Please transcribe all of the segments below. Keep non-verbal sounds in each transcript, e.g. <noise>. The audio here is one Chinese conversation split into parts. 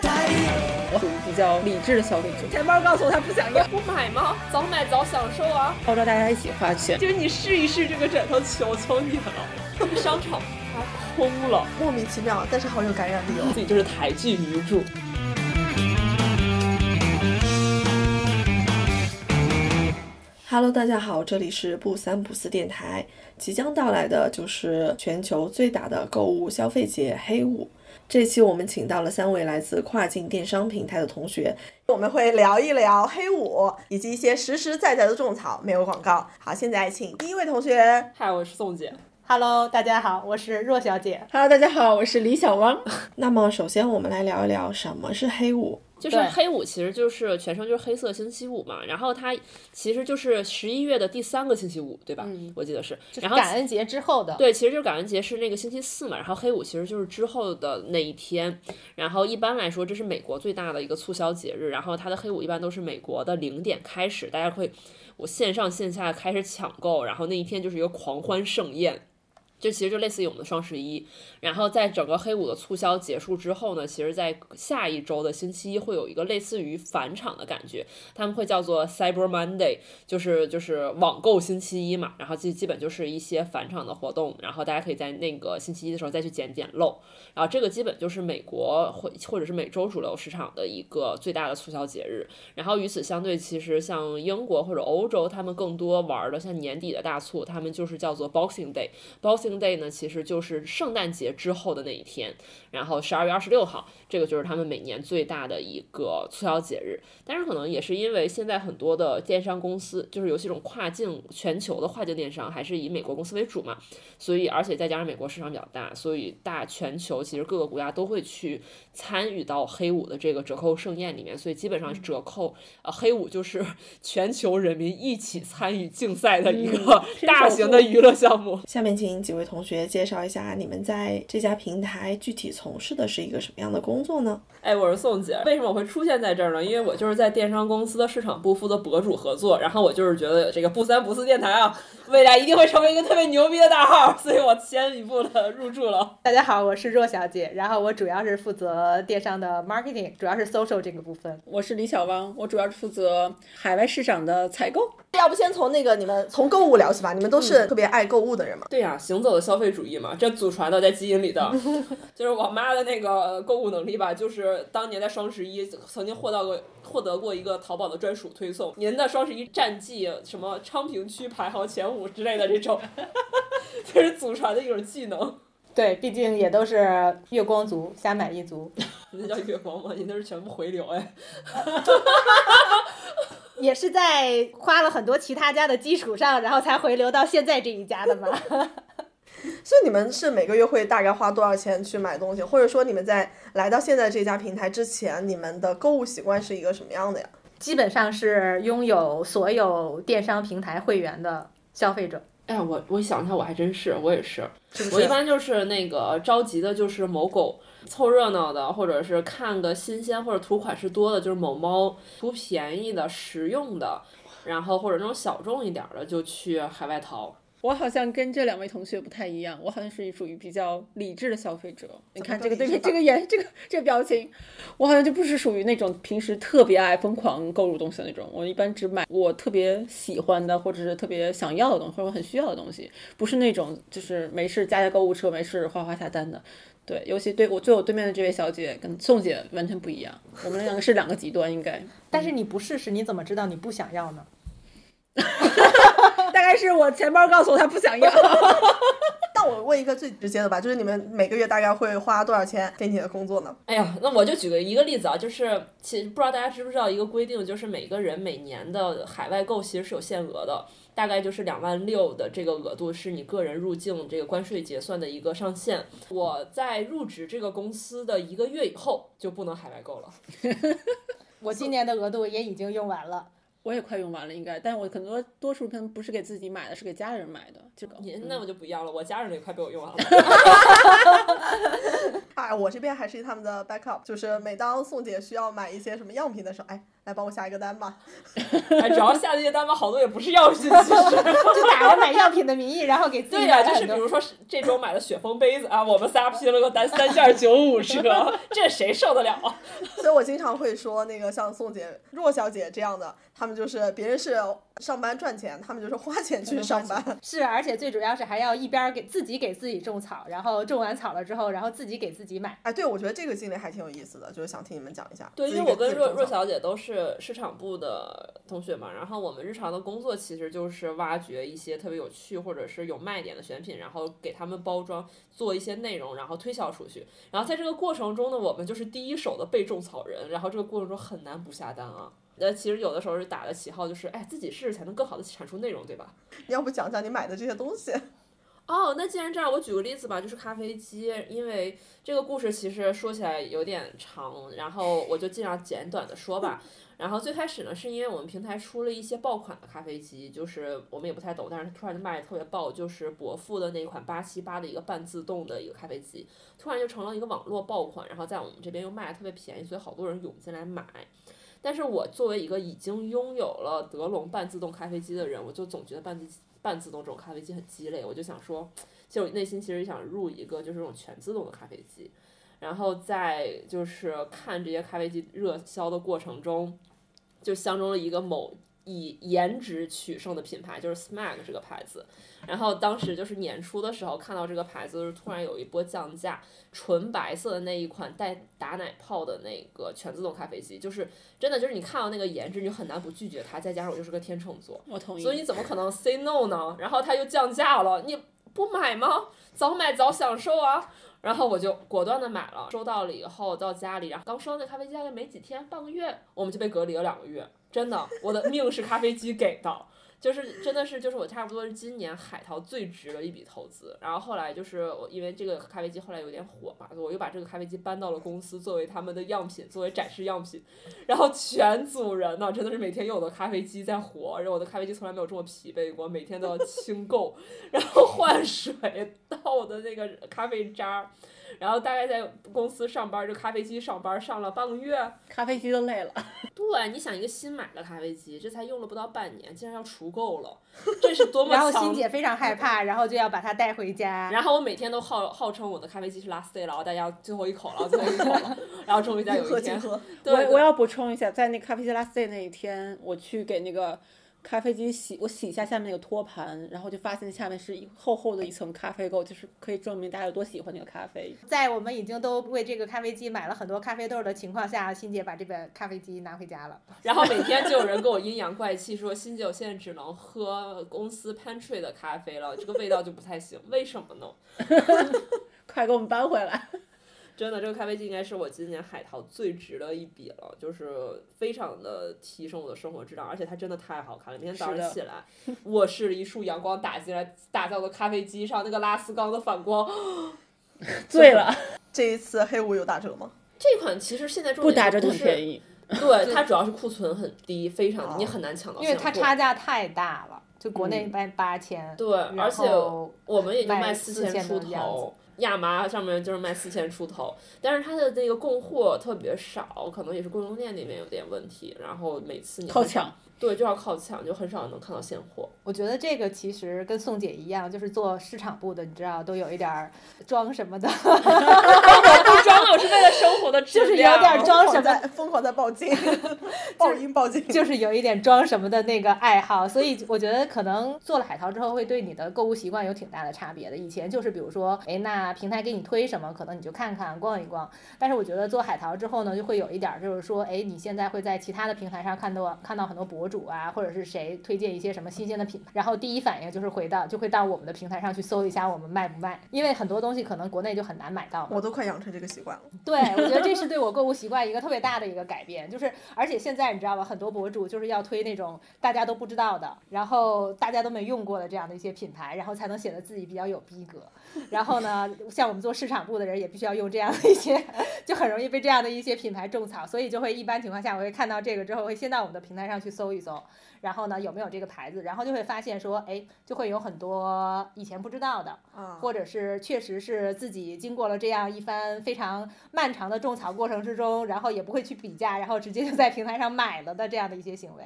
我属于比较理智的消费者，钱包告诉我他不想要，不买吗？早买早享受啊！号召大家一起花钱，就是你试一试这个枕头，求求你了。商场它空了，莫名其妙，但是好有感染力哦。自己就是台剧女主。Hello，大家好，这里是不三不四电台。即将到来的就是全球最大的购物消费节黑五。这期我们请到了三位来自跨境电商平台的同学，我们会聊一聊黑五以及一些实实在在的种草，没有广告。好，现在请第一位同学。嗨，我是宋姐。Hello，大家好，我是若小姐。Hello，大家好，我是李小汪。<laughs> 那么首先我们来聊一聊什么是黑五。就是黑五，其实就是全称就是黑色星期五嘛。然后它其实就是十一月的第三个星期五，对吧？我记得是。然后感恩节之后的。对，其实就是感恩节是那个星期四嘛。然后黑五其实就是之后的那一天。然后一般来说，这是美国最大的一个促销节日。然后它的黑五一般都是美国的零点开始，大家会我线上线下开始抢购，然后那一天就是一个狂欢盛宴。就其实就类似于我们的双十一，然后在整个黑五的促销结束之后呢，其实，在下一周的星期一会有一个类似于返场的感觉，他们会叫做 Cyber Monday，就是就是网购星期一嘛，然后基基本就是一些返场的活动，然后大家可以在那个星期一的时候再去捡捡漏，然后这个基本就是美国或或者是美洲主流市场的一个最大的促销节日，然后与此相对，其实像英国或者欧洲，他们更多玩的像年底的大促，他们就是叫做 Boxing Day，Boxing。Day 呢，其实就是圣诞节之后的那一天，然后十二月二十六号，这个就是他们每年最大的一个促销节日。但是可能也是因为现在很多的电商公司，就是尤其这种跨境全球的跨境电商，还是以美国公司为主嘛，所以而且再加上美国市场比较大，所以大全球其实各个国家都会去参与到黑五的这个折扣盛宴里面，所以基本上折扣，呃，黑五就是 <laughs> 全球人民一起参与竞赛的一个 <laughs> 大型的娱乐项目。下面请几位。同学介绍一下，你们在这家平台具体从事的是一个什么样的工作呢？哎，我是宋姐，为什么我会出现在这儿呢？因为我就是在电商公司的市场部负责博主合作，然后我就是觉得这个不三不四电台啊，<laughs> 未来一定会成为一个特别牛逼的大号，<laughs> 所以我先一步的入驻了。大家好，我是若小姐，然后我主要是负责电商的 marketing，主要是 social 这个部分。我是李小汪，我主要是负责海外市场的采购。要不先从那个你们从购物聊起吧，你们都是特别爱购物的人嘛？对呀，行走的消费主义嘛，这祖传的在基因里的，<laughs> 就是我妈的那个购物能力吧，就是当年在双十一曾经获到过获得过一个淘宝的专属推送，您的双十一战绩什么昌平区排行前五之类的这种，<laughs> 这是祖传的一种技能。对，毕竟也都是月光族，瞎买一族。<laughs> 那叫月光吗？你那是全部回流哎。也是在花了很多其他家的基础上，然后才回流到现在这一家的嘛。所以你们是每个月会大概花多少钱去买东西，或者说你们在来到现在这家平台之前，你们的购物习惯是一个什么样的呀？基本上是拥有所有电商平台会员的消费者。哎，我我想一下，我还真是，我也是。我一般就是那个着急的，就是某狗。凑热闹的，或者是看个新鲜或者图款式多的，就是某猫图便宜的、实用的，然后或者那种小众一点的，就去海外淘。我好像跟这两位同学不太一样，我好像是属于比较理智的消费者。你看这个对面这个眼，这个这个表情，我好像就不是属于那种平时特别爱疯狂购入东西的那种。我一般只买我特别喜欢的，或者是特别想要的东西，或者我很需要的东西，不是那种就是没事加加购物车，没事哗哗下单的。对，尤其对我坐我对面的这位小姐跟宋姐完全不一样，我们两个是两个极端应该。但是你不试试，你怎么知道你不想要呢？<laughs> 大概是我钱包告诉我他不想要。<laughs> 那我问一个最直接的吧，就是你们每个月大概会花多少钱给你的工作呢？哎呀，那我就举个一个例子啊，就是其实不知道大家知不知道一个规定，就是每个人每年的海外购其实是有限额的，大概就是两万六的这个额度是你个人入境这个关税结算的一个上限。我在入职这个公司的一个月以后就不能海外购了。<laughs> 我今年的额度也已经用完了。我也快用完了，应该，但我很多多数可能不是给自己买的，是给家人买的。这个您那我就不一样了，我家人也快被我用完了。<laughs> 哎，我这边还是他们的 backup，就是每当宋姐需要买一些什么样品的时候，哎，来帮我下一个单吧。哎，主要下这些单吧，好多也不是样品，其实 <laughs> 就打着买样品的名义，然后给自己对呀。就是比如说是这周买的雪峰杯子啊，我们仨批了个单，三件九五折，这谁受得了啊？<laughs> 所以我经常会说，那个像宋姐、若小姐这样的，他们就是别人是上班赚钱，他们就是花钱去上班。是，而且最主要是还要一边儿给自己给自己种草，然后种完草了之后，然后自己给自己买。哎，对，我觉得这个经历还挺有意思的，就是想听你们讲一下。对，因为我跟若若小姐都是市场部的同学嘛，然后我们日常的工作其实就是挖掘一些特别有趣或者是有卖点的选品，然后给他们包装，做一些内容，然后推销出去。然后在这个过程中呢，我们就是第一手的被种草人，然后这个过程中很难不下单啊。呃，其实有的时候是打的旗号，就是哎，自己试试才能更好的产出内容，对吧？<laughs> 你要不讲讲你买的这些东西？<laughs> 哦，那既然这样，我举个例子吧，就是咖啡机，因为这个故事其实说起来有点长，然后我就尽量简短的说吧。<laughs> 然后最开始呢，是因为我们平台出了一些爆款的咖啡机，就是我们也不太懂，但是突然就卖的特别爆，就是伯父的那款八七八的一个半自动的一个咖啡机，突然就成了一个网络爆款，然后在我们这边又卖的特别便宜，所以好多人涌进来买。但是我作为一个已经拥有了德龙半自动咖啡机的人，我就总觉得半自半自动这种咖啡机很鸡肋，我就想说，其实我内心其实想入一个就是这种全自动的咖啡机，然后在就是看这些咖啡机热销的过程中，就相中了一个某以颜值取胜的品牌，就是 Smag 这个牌子。然后当时就是年初的时候看到这个牌子，就是突然有一波降价，纯白色的那一款带打奶泡的那个全自动咖啡机，就是真的就是你看到那个颜值，你就很难不拒绝它。再加上我就是个天秤座，我同意。所以你怎么可能 say no 呢？然后它又降价了，你不买吗？早买早享受啊！然后我就果断的买了，收到了以后到家里，然后刚收到那咖啡机大概没几天，半个月我们就被隔离了两个月，真的，我的命是咖啡机给的。就是真的是，就是我差不多是今年海淘最值的一笔投资。然后后来就是我因为这个咖啡机后来有点火嘛，我又把这个咖啡机搬到了公司作为他们的样品，作为展示样品。然后全组人呢，真的是每天用我的咖啡机在活，然后我的咖啡机从来没有这么疲惫过，每天都要清垢，<laughs> 然后换水，倒我的那个咖啡渣。然后大概在公司上班，这咖啡机上班上了半个月，咖啡机都累了。<laughs> 对，你想一个新买的咖啡机，这才用了不到半年，竟然要除垢了，这是多么 <laughs> 然后强欣姐非常害怕，然后就要把它带回家。然后我每天都号号称我的咖啡机是 last day 了，大家最后一口了，最后一口了，然后终于在 <laughs> 有一天，喝请喝。对我我要补充一下，在那咖啡机 last day 那一天，我去给那个咖啡机洗，我洗一下下面那个托盘，然后就发现下面是一厚厚的一层咖啡垢，就是可以证明大家有多喜欢那个咖啡。在我们已经都为这个咖啡机买了很多咖啡豆的情况下，欣姐把这个咖啡机拿回家了。<laughs> 然后每天就有人跟我阴阳怪气说，欣姐我现在只能喝公司 pantry 的咖啡了，这个味道就不太行，为什么呢？<laughs> 快给我们搬回来！真的，这个咖啡机应该是我今年海淘最值的一笔了，就是非常的提升我的生活质量，而且它真的太好看了。每天早上起来，<laughs> 卧室一束阳光打进来，打在我的咖啡机上，那个拉丝钢的反光，<laughs> 醉了，<laughs> 这一次黑五有打折吗？这款其实现在重不打折就点不是很便宜。对，它主要是库存很低，非常低你哦很难抢到因为它差价太大了，就国内卖八千、对，而且我们也就卖卖四千出头，亚麻上面就是卖四千出头，但是它的那个供货特别少，可能也是供应链那边有点问题，然后每次你靠抢，对，就要靠抢，就很少能看到现货。我觉得这个其实跟宋姐一样，就是做市场部的，你知道都有一点儿装什么的，<laughs> 装的，我是为了生活的质就是有量。点装什么疯狂在报警，<laughs> 爆音报警。就是有一点装什么的那个爱好，所以我觉得可能做了海淘之后，会对你的购物习惯有挺大的差别的。以前就是比如说，哎，那平台给你推什么，可能你就看看逛一逛。但是我觉得做海淘之后呢，就会有一点儿就是说，哎，你现在会在其他的平台上看到看到很多博主啊，或者是谁推荐一些什么新鲜的品牌，然后第一反应就是回到就会到我们的平台上去搜一下我们卖不卖，因为很多东西可能国内就很难买到嘛。我都快养成这个习惯了。对，我觉得这是对我购物习惯一个特别大的一个改变，就是而且现在你知道吧，很多博主就是要推那种大家都不知道的，然后大家都没用过的这样的一些品牌，然后才能显得自己比较有逼格。然后呢，像我们做市场部的人也必须要用这样的一些，<laughs> 就很容易被这样的一些品牌种草，所以就会一般情况下我会看到这个之后会先到我们的平台上去搜一搜，然后呢有没有这个牌子，然后就会发现说，哎，就会有很多以前不知道的，啊，或者是确实是自己经过了这样一番非常漫长的种草过程之中，然后也不会去比价，然后直接就在平台上买了的这样的一些行为，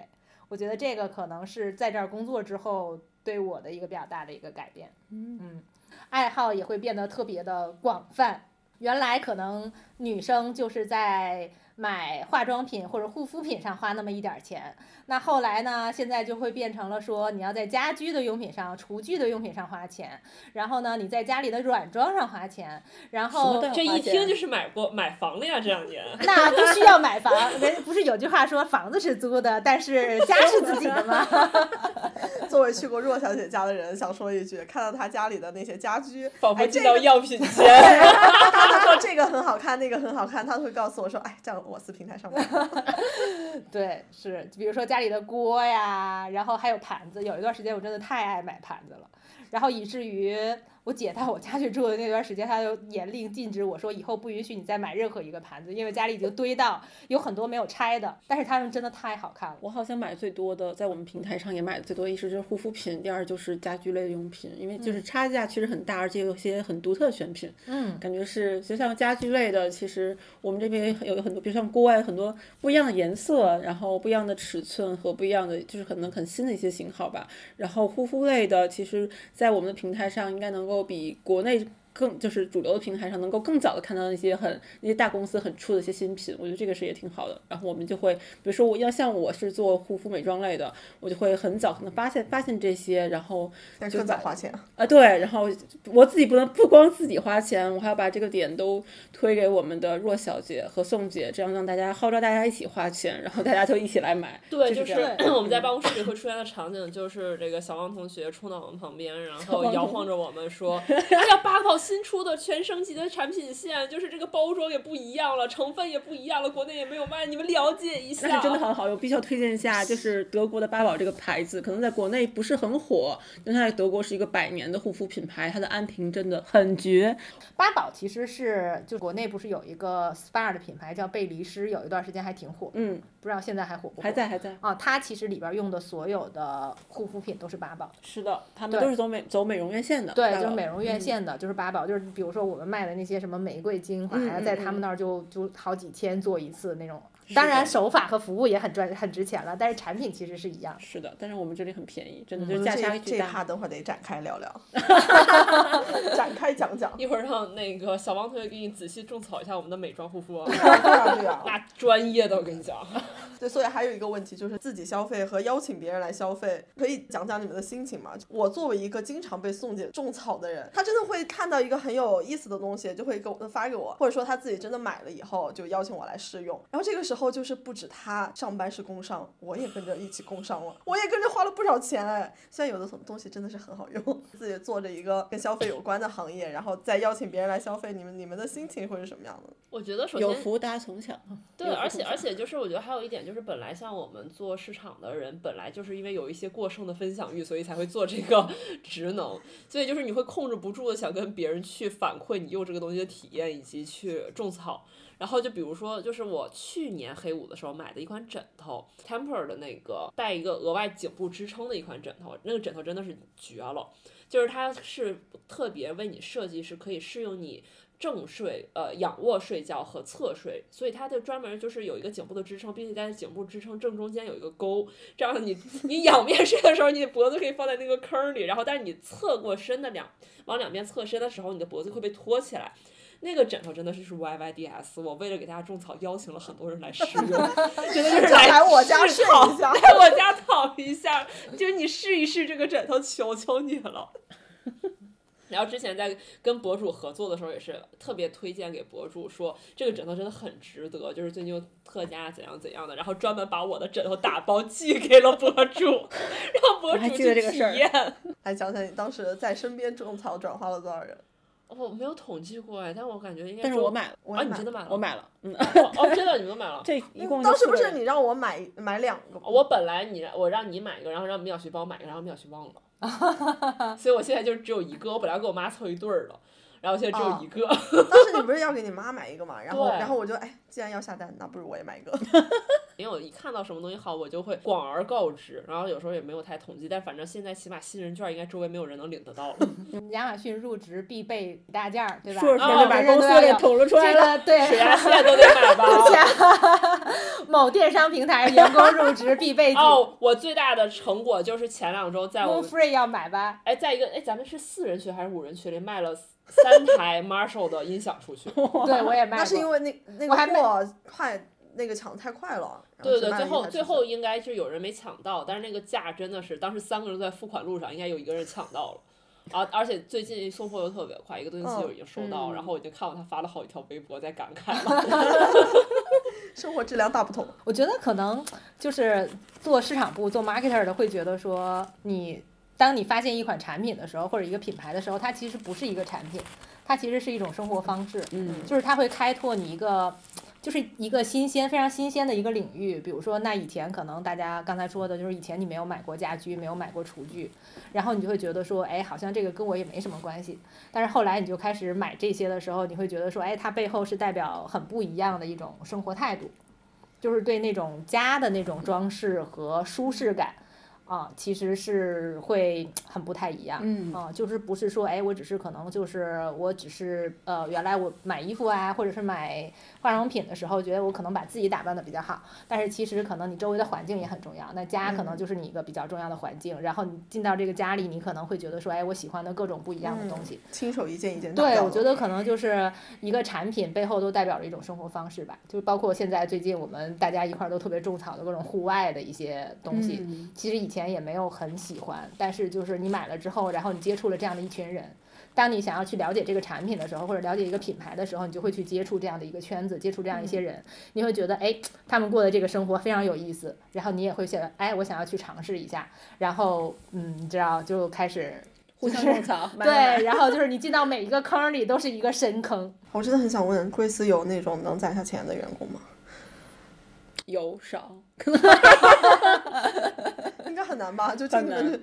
我觉得这个可能是在这儿工作之后对我的一个比较大的一个改变。嗯，爱好也会变得特别的广泛。原来可能女生就是在买化妆品或者护肤品上花那么一点儿钱，那后来呢，现在就会变成了说你要在家居的用品上、厨具的用品上花钱，然后呢，你在家里的软装上花钱，然后这一听就是买过买房了呀，这两年。那必须要买房。人不是有句话说房子是租的，但是家是自己的吗？<laughs> 作为去过若小姐家的人，想说一句，看到她家里的那些家居，仿佛哎，进到这个样品 <laughs> 间。她说这个很好看，那个很好看，她会告诉我说，哎，这样我司平台上面。<laughs> 对，是，比如说家里的锅呀，然后还有盘子。有一段时间我真的太爱买盘子了，然后以至于我姐到我家去住的那段时间，她就严令禁止我说以后不允许你再买任何一个盘子，因为家里已经堆到有很多没有拆的，但是它们真的太好看了。我好像买最多的，在我们平台上也买的最多，一是就是护肤品，第二就是家居类的用品，因为就是差价其实很大，而且有些很独特的选品，嗯，感觉是就像家居类的，其实我们这边有很多，比如像国外很多不一样的颜色，然后不一样的尺寸和不一样的，就是可能很新的一些型号吧。然后护肤类的，其实在我们的平台上应该能够比国内。更就是主流的平台上能够更早的看到那些很那些大公司很出的一些新品，我觉得这个是也挺好的。然后我们就会，比如说我要像我是做护肤美妆类的，我就会很早可能发现发现这些，然后但是更早花钱。啊，对，然后我自己不能不光自己花钱，我还要把这个点都推给我们的若小姐和宋姐，这样让大家号召大家一起花钱，然后大家就一起来买。对，就就是 <clears throat> 我们在办公室里会出现的场景，就是这个小王同学冲到我们旁边，然后摇晃着我们说：“哎呀，八宝新出的全升级的产品线，就是这个包装也不一样了，成分也不一样了，国内也没有卖，你们了解一下。”但是真的很好用，必须要推荐一下，就是德国的八宝这个牌子，可能在国内不是很火，但它在德国是一个百年的护肤品牌，它的安瓶真的很绝。八宝其实是就国内不是有一个 SPA 的品牌叫贝黎诗，有一段时间还挺火，嗯，不知道现在还火不火？还在还在。啊，它其实里边用的所有的护肤品都是八宝，是的，他们都是走美走美容院线的。对，就是美容院嗯线的，就是八宝，就是比如说我们卖的那些什么玫瑰精华呀，在他们那儿就就好几千做一次那种。当然手法和服务也很赚很值钱了，但是产品其实是一样。是的，但是我们这里很便宜，真的嗯就是价这这差巨大。趴等会儿得展开聊聊，<laughs> 展开讲讲。一会儿让那个小王同学给你仔细种草一下我们的美妆护肤啊，<laughs> 对啊对啊，<laughs> 那专业的我跟你讲。对，所以还有一个问题就是自己消费和邀请别人来消费，可以讲讲你们的心情吗？我作为一个经常被宋姐种草的人，她真的会看到一个很有意思的东西，就会给我发给我，或者说她自己真的买了以后就邀请我来试用。然后这个时候就是不止他上班是工伤，我也跟着一起工伤了，我也跟着花了不少钱哎。虽然有的东西真的是很好用，自己做着一个跟消费有关的行业，然后再邀请别人来消费，你们你们的心情会是什么样的？我觉得首先有福大家从享。对，而且而且就是我觉得还有一点就是，本来像我们做市场的人，本来就是因为有一些过剩的分享欲，所以才会做这个 <laughs> 职能。所以就是你会控制不住的想跟别人去反馈你用这个东西的体验，以及去种草。然后就比如说，就是我去年黑五的时候买的一款枕头，Temper 的那个带一个额外颈部支撑的一款枕头，那个枕头真的是绝了。就是它是特别为你设计，是可以适用你正睡、呃仰卧睡觉和侧睡，所以它就专门就是有一个颈部的支撑，并且在颈部支撑正中间有一个沟，这样你你仰面睡的时候，你的脖子可以放在那个坑里，然后但是你侧过身的两往两边侧身的时候，你的脖子会被托起来。那个枕头真的是是 YYDS，我为了给大家种草，邀请了很多人来试用，<laughs> 真的就是来来我家睡试一下来我家躺一下，就是你试一试这个枕头，求求你了。然后之前在跟博主合作的时候，也是特别推荐给博主说这个枕头真的很值得，就是最近有特价怎样怎样的，然后专门把我的枕头打包寄给了博主，让博主去体验。来讲讲你当时在身边种草转化了多少人？我没有统计过哎，但我感觉应该。但是我买了，啊，我也买你真的买了？我买了，嗯，哦哦，真的，你们都买了。<laughs> 这一共就当时不是你让我买买两个吗？我本来你让我让你买一个，然后让米小徐帮我买一个，然后米小徐忘了，<laughs> 所以我现在就只有一个。我本来给我妈凑一对儿的，然后现在只有哦一个。<laughs> 当时你不是要给你妈买一个嘛？然后然后我就哎，既然要下单，那不如我也买一个。因为我一看到什么东西好，我就会广而告之，然后有时候也没有太统计，但反正现在起码新人券应该周围没有人能领得到了。<laughs> 亚马逊入职必备几大件儿，对吧？说着说哦着把人人公司给捅了出来这了。个对，水压线都得买吧。<laughs> 某电商平台员工入职必备哦，我最大的成果就是前两周在我 Free 要买吧？哎，在一个哎，咱们是四人群还是五人群里卖了三台 Marshall 的音响出去。对，我也卖了。那是因为那那我还没个货快，那个抢太快了。对对对，最后最后应该是有人没抢到，但是那个价真的是当时三个人都在付款路上，应该有一个人抢到了。而而且最近送货又特别快，一个多星期就已经收到，然后我已经看到他发了好几条微博在感慨了。<laughs> 生活质量大不同。我觉得可能就是做市场部、做 marketer 的会觉得说，你当你发现一款产品的时候，或者一个品牌的时候，它其实不是一个产品，它其实是一种生活方式。嗯，就是它会开拓你一个，就是一个新鲜、非常新鲜的一个领域。比如说，那以前可能大家刚才说的，就是以前你没有买过家居，没有买过厨具，然后你就会觉得说，哎，好像这个跟我也没什么关系。但是后来你就开始买这些的时候，你会觉得说，哎，它背后是代表很不一样的一种生活态度，就是对那种家的那种装饰和舒适感。啊，其实是会很不太一样，嗯。啊，就是不是说，哎，我只是可能就是我只是呃，原来我买衣服啊，或者是买化妆品的时候，觉得我可能把自己打扮的比较好，但是其实可能你周围的环境也很重要，那家可能就是你一个比较重要的环境，然后你进到这个家里，你可能会觉得说，哎，我喜欢的各种不一样的东西，亲手一件一件对，我觉得可能就是一个产品背后都代表着一种生活方式吧，就是包括现在最近我们大家一块儿都特别种草的各种户外的一些东西，嗯。其实以前也没有很喜欢，但是就是你买了之后，然后你接触了这样的一群人。当你想要去了解这个产品的时候，或者了解一个品牌的时候，你就会去接触这样的一个圈子，接触这样一些人，你会觉得，哎，他们过的这个生活非常有意思，然后你也会想，哎，我想要去尝试一下，然后，嗯，你知道，就开始互相就是种草，<laughs> 买买买对，然后就是你进到每一个坑里都是一个深坑。我真的很想问，贵司有那种能攒下钱的员工吗？有少。<laughs> 应该很难吧？就听你们这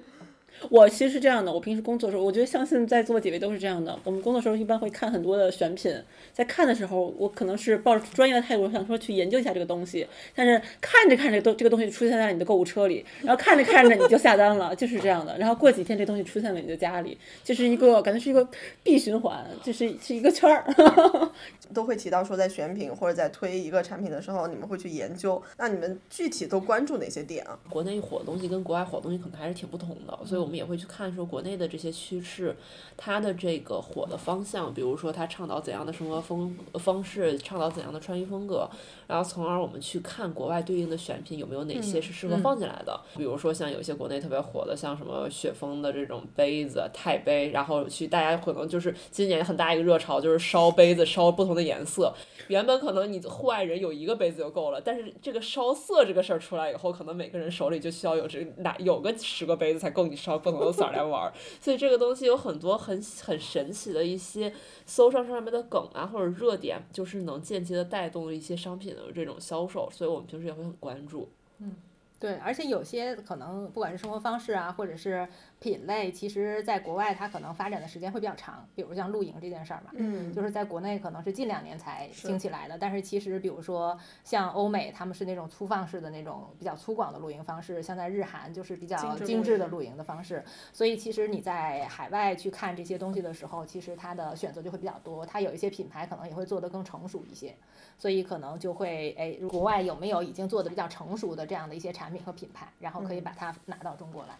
我其实是这样的，我平时工作的时候，我觉得相信在座几位都是这样的。我们工作的时候一般会看很多的选品，在看的时候，我可能是抱着专业的态度，想说去研究一下这个东西，但是看着看着都这个东西就出现在你的购物车里，然后看着看着你就下单了，就是这样的。然后过几天这东西出现在你的家里，就是一个感觉是一个闭循环，就是是一个圈儿。<laughs> 都会提到说，在选品或者在推一个产品的时候，你们会去研究。那你们具体都关注哪些点啊？国内火的东西跟国外火的东西可能还是挺不同的，所以我们也会去看说国内的这些趋势，它的这个火的方向，比如说它倡导怎样的生活风方式，倡导怎样的穿衣风格，然后从而我们去看国外对应的选品有没有哪些是适合放进来的，比如说像有些国内特别火的，像什么雪峰的这种杯子、钛杯，然后去大家可能就是今年很大一个热潮，就是烧杯子烧不同的颜色，原本可能你户外人有一个杯子就够了，但是这个烧色这个事儿出来以后，可能每个人手里就需要有这哪有个十个杯子才够你烧不同的色儿来玩儿。所以这个东西有很多很很神奇的一些搜上上面的梗啊，或者热点，就是能间接的带动一些商品的这种销售，所以我们平时也会很关注。嗯对，而且有些可能不管是生活方式啊，或者是品类，其实在国外它可能发展的时间会比较长，比如像露营这件事儿嘛。嗯就是在国内可能是近两年才兴起来的，但是其实比如说像欧美，他们是那种粗放式的那种比较粗犷的露营方式，像在日韩就是比较精致的露营的方式。所以其实你在海外去看这些东西的时候，其实它的选择就会比较多，它有一些品牌可能也会做得更成熟一些，所以可能就会哎，国外有没有已经做的比较成熟的这样的一些产品和品牌，然后可以把它拿到中国来。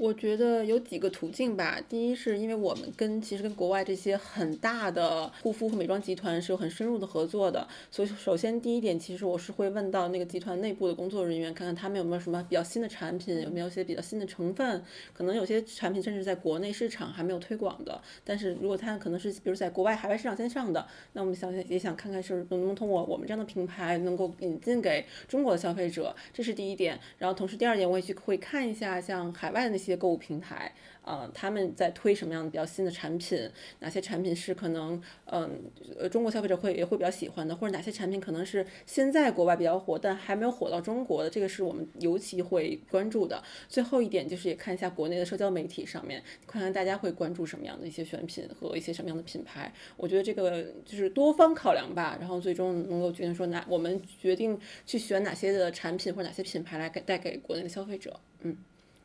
我觉得有几个途径吧。第一是因为我们跟其实跟国外这些很大的护肤和美妆集团是有很深入的合作的，所以首先第一点，其实我是会问到那个集团内部的工作人员，看看他们有没有什么比较新的产品，有没有一些比较新的成分。可能有些产品甚至在国内市场还没有推广的，但是如果它可能是比如在国外海外市场先上的，那我们想也想看看是能不能通过我们这样的品牌能够引进给中国的消费者，这是第一点。然后同时第二点，我也去会看一下像海外的那些些购物平台。牌，呃，他们在推什么样的比较新的产品，哪些产品是可能嗯呃中国消费者会也会比较喜欢的，或者哪些产品可能是现在国外比较火，但还没有火到中国的，这个是我们尤其会关注的。最后一点就是也看一下国内的社交媒体上面，看看大家会关注什么样的一些选品和一些什么样的品牌。我觉得这个就是多方考量吧，然后最终能够决定说哪我们决定去选哪些的产品或者哪些品牌来给带给国内的消费者。嗯，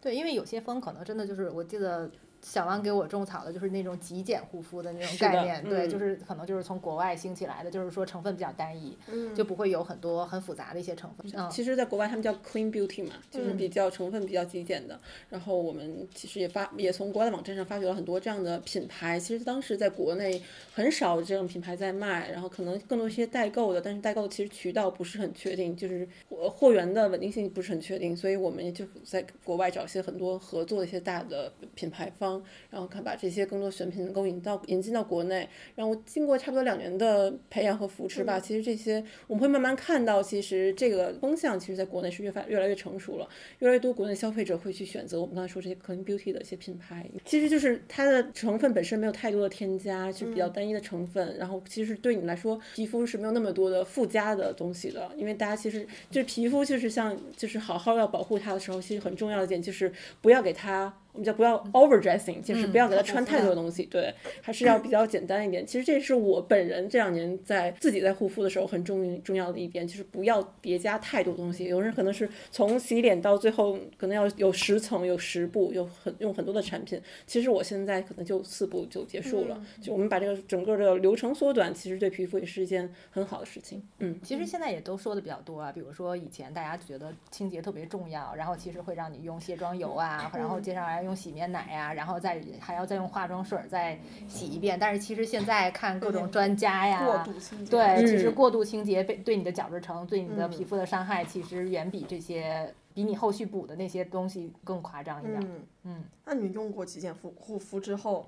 对，因为有些风可能真的就是我记得。小王给我种草的就是那种极简护肤的那种概念，对，就是可能就是从国外兴起来的，就是说成分比较单一，就不会有很多很复杂的一些成分。嗯，其实，在国外他们叫 clean beauty 嘛，就是比较成分比较极简的。然后我们其实也发也从国外的网站上发掘了很多这样的品牌。其实当时在国内很少这种品牌在卖，然后可能更多一些代购的，但是代购其实渠道不是很确定，就是货源的稳定性不是很确定，所以我们也就在国外找一些很多合作的一些大的品牌方。然后看把这些更多选品能够引到引进到国内，然后经过差不多两年的培养和扶持吧，其实这些我们会慢慢看到，其实这个风向其实在国内是越发越来越成熟了，越来越多国内消费者会去选择我们刚才说这些 clean beauty 的一些品牌，其实就是它的成分本身没有太多的添加，是比较单一的成分，然后其实对你来说皮肤是没有那么多的附加的东西的，因为大家其实就是皮肤就是像就是好好要保护它的时候，其实很重要的一点就是不要给它。我们叫不要 overdressing，就是不要给他穿太多的东西，对，还是要比较简单一点。其实这是我本人这两年在自己在护肤的时候很重重要的一点，就是不要叠加太多东西。有人可能是从洗脸到最后可能要有十层、有十步、有很用很多的产品。其实我现在可能就四步就结束了，就我们把这个整个的流程缩短，其实对皮肤也是一件很好的事情。嗯，其实现在也都说的比较多啊，比如说以前大家觉得清洁特别重要，然后其实会让你用卸妆油啊，<laughs> 然后接下来。用洗面奶呀，然后再还要再用化妆水再洗一遍。但是其实现在看各种专家呀，对，其实过度清洁被对你的角质层、对你的皮肤的伤害，其实远比这些比你后续补的那些东西更夸张一点。嗯嗯。那你用过极简护护肤之后，